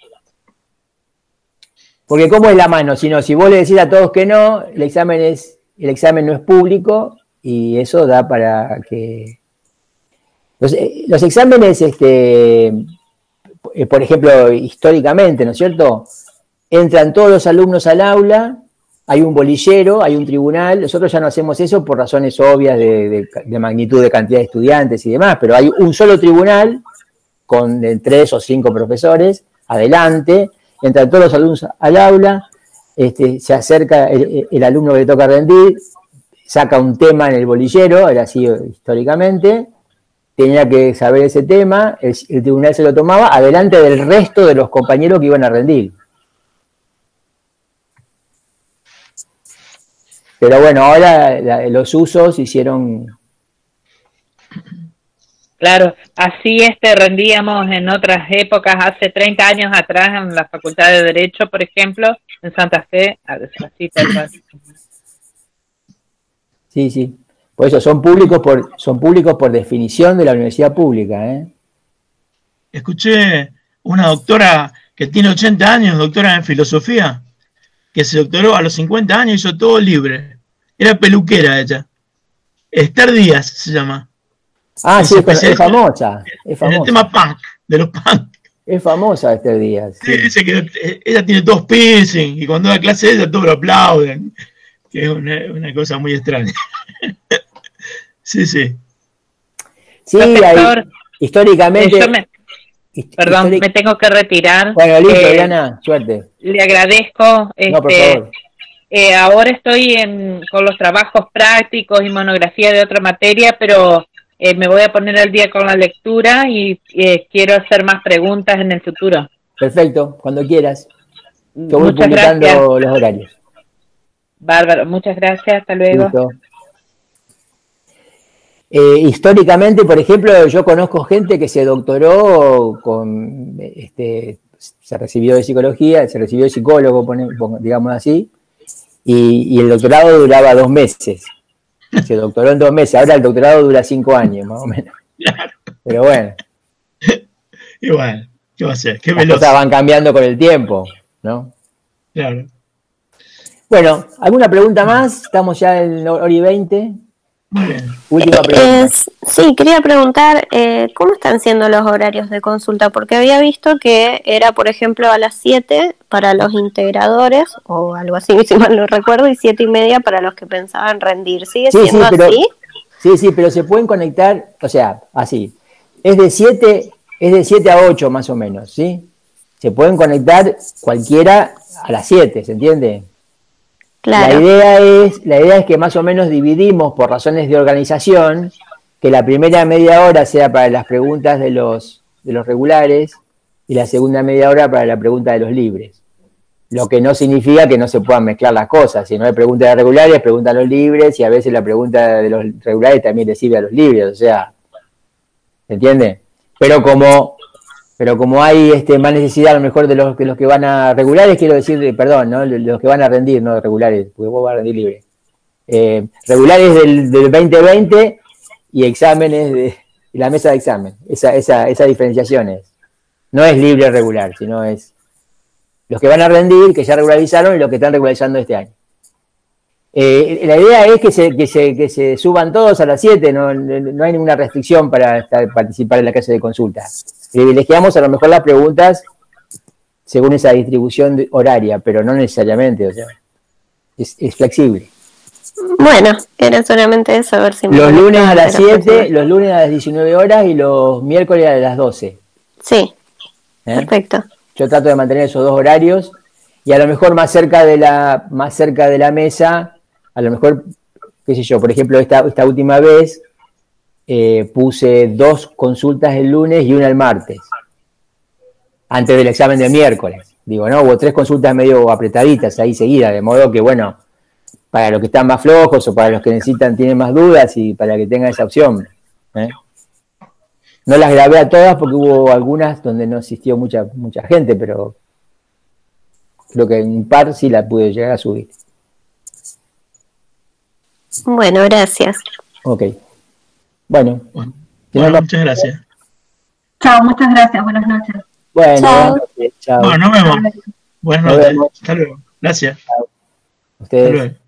Porque ¿cómo es la mano? Si no, si vos le decís a todos que no, el examen es el examen no es público y eso da para que... Los, eh, exámenes, este, eh, por ejemplo, históricamente, ¿no es cierto? Entran todos los alumnos al aula, hay un bolillero, hay un tribunal, nosotros ya no hacemos eso por razones obvias de, magnitud de cantidad de estudiantes y demás, pero hay un solo tribunal con tres o cinco profesores, adelante, entran todos los alumnos al aula, este, se acerca el, alumno que le toca rendir, saca un tema en el bolillero, era así históricamente, tenía que saber ese tema, el, tribunal se lo tomaba, adelante del resto de los compañeros que iban a rendir. Pero bueno, ahora los usos hicieron Claro, así este rendíamos en otras épocas, hace 30 años atrás en la Facultad de Derecho, por ejemplo, en Santa Fe, así Sí, sí. Por eso son públicos por son públicos por definición de la universidad pública, ¿eh? Escuché una doctora que tiene 80 años, doctora en filosofía, que se doctoró a los 50 años, hizo todo libre. Era peluquera ella. Esther Díaz se llama. Ah, sí, es, famosa. Es famosa. el tema punk, de los punk. Es famosa este día. Sí. Dice que eh, ella tiene dos piercing y cuando da clase ella todos lo aplauden. Que es una, cosa muy extraña. sí, sí. Sí, históricamente. Perdón, me tengo que retirar. Bueno, listo, eh, Diana, suerte. Le agradezco. no, por este, favor. Eh, ahora estoy en, con los trabajos prácticos y monografía de otra materia, pero eh, me voy a poner al día con la lectura y eh, quiero hacer más preguntas en el futuro. Perfecto, cuando quieras. Yo voy muchas gracias. los horarios. Bárbaro, muchas gracias, hasta luego. Eh, históricamente, por ejemplo, yo conozco gente que se doctoró con, este, se recibió de psicología, se recibió de psicólogo, digamos así, y el doctorado duraba dos meses. Se doctoró en dos meses, ahora el doctorado dura cinco años, más o menos. Pero bueno. Igual, ¿qué va a ser? Qué Las cosas van cambiando con el tiempo, ¿no? Claro. Bueno, ¿alguna pregunta más? Estamos ya en hora y veinte. Última pregunta. sí, quería preguntar, eh, ¿cómo están siendo los horarios de consulta? Porque había visto que era, por ejemplo, a las 7 para los integradores, o algo así, si mal no recuerdo, y 7 y media para los que pensaban rendir. ¿Sigue siendo así? Sí, sí, pero se pueden conectar, o sea, así. Es de 7, es de 7 a 8 más o menos, ¿sí? Se pueden conectar cualquiera a las 7, ¿se entiende? La, idea es, la idea es que más o menos dividimos por razones de organización, que la primera media hora sea para las preguntas de los, de los regulares y la segunda media hora para la pregunta de los libres. Lo que no significa que no se puedan mezclar las cosas. Si no hay preguntas de regulares, preguntan los libres y a veces la pregunta de los regulares también le sirve a los libres. O sea, ¿se entiende? Pero como pero como hay este, más necesidad a lo mejor de los, de los que van a regulares, quiero decir, perdón, ¿no? los que van a rendir, no regulares, porque vos vas a rendir libre. Eh, regulares del, 2020 y exámenes de la mesa de examen. Esa, esa, esa diferenciación es. No es libre regular, sino es los que van a rendir, que ya regularizaron y los que están regularizando este año. Eh, la idea es que se, que, se, que se suban todos a las 7, no, no hay ninguna restricción para participar en la clase de consulta privilegiamos a lo mejor las preguntas según esa distribución horaria, pero no necesariamente, o sea, es, flexible. Bueno, era solamente eso, a ver si Los lunes a las 7, los lunes a las 19 horas y los miércoles a las 12. Sí, ¿Eh? perfecto. Yo trato de mantener esos dos horarios y a lo mejor más cerca de la, más cerca de la mesa, a lo mejor, qué sé yo, por ejemplo, esta, esta última vez eh, puse dos consultas el lunes y una el martes, antes del examen de miércoles. Digo, no, hubo tres consultas medio apretaditas ahí seguidas, de modo que, bueno, para los que están más flojos o para los que necesitan, tienen más dudas y para que tengan esa opción. ¿eh? No las grabé a todas porque hubo algunas donde no asistió mucha, mucha gente, pero creo que en un par sí la pude llegar a subir. Bueno, gracias. Ok. Bueno, bueno, muchas gracias. Chao, muchas gracias. Buenas noches. Bueno, chao. Bueno, nos vemos. Buenas noches. Hasta luego. Gracias. Chao. Ustedes.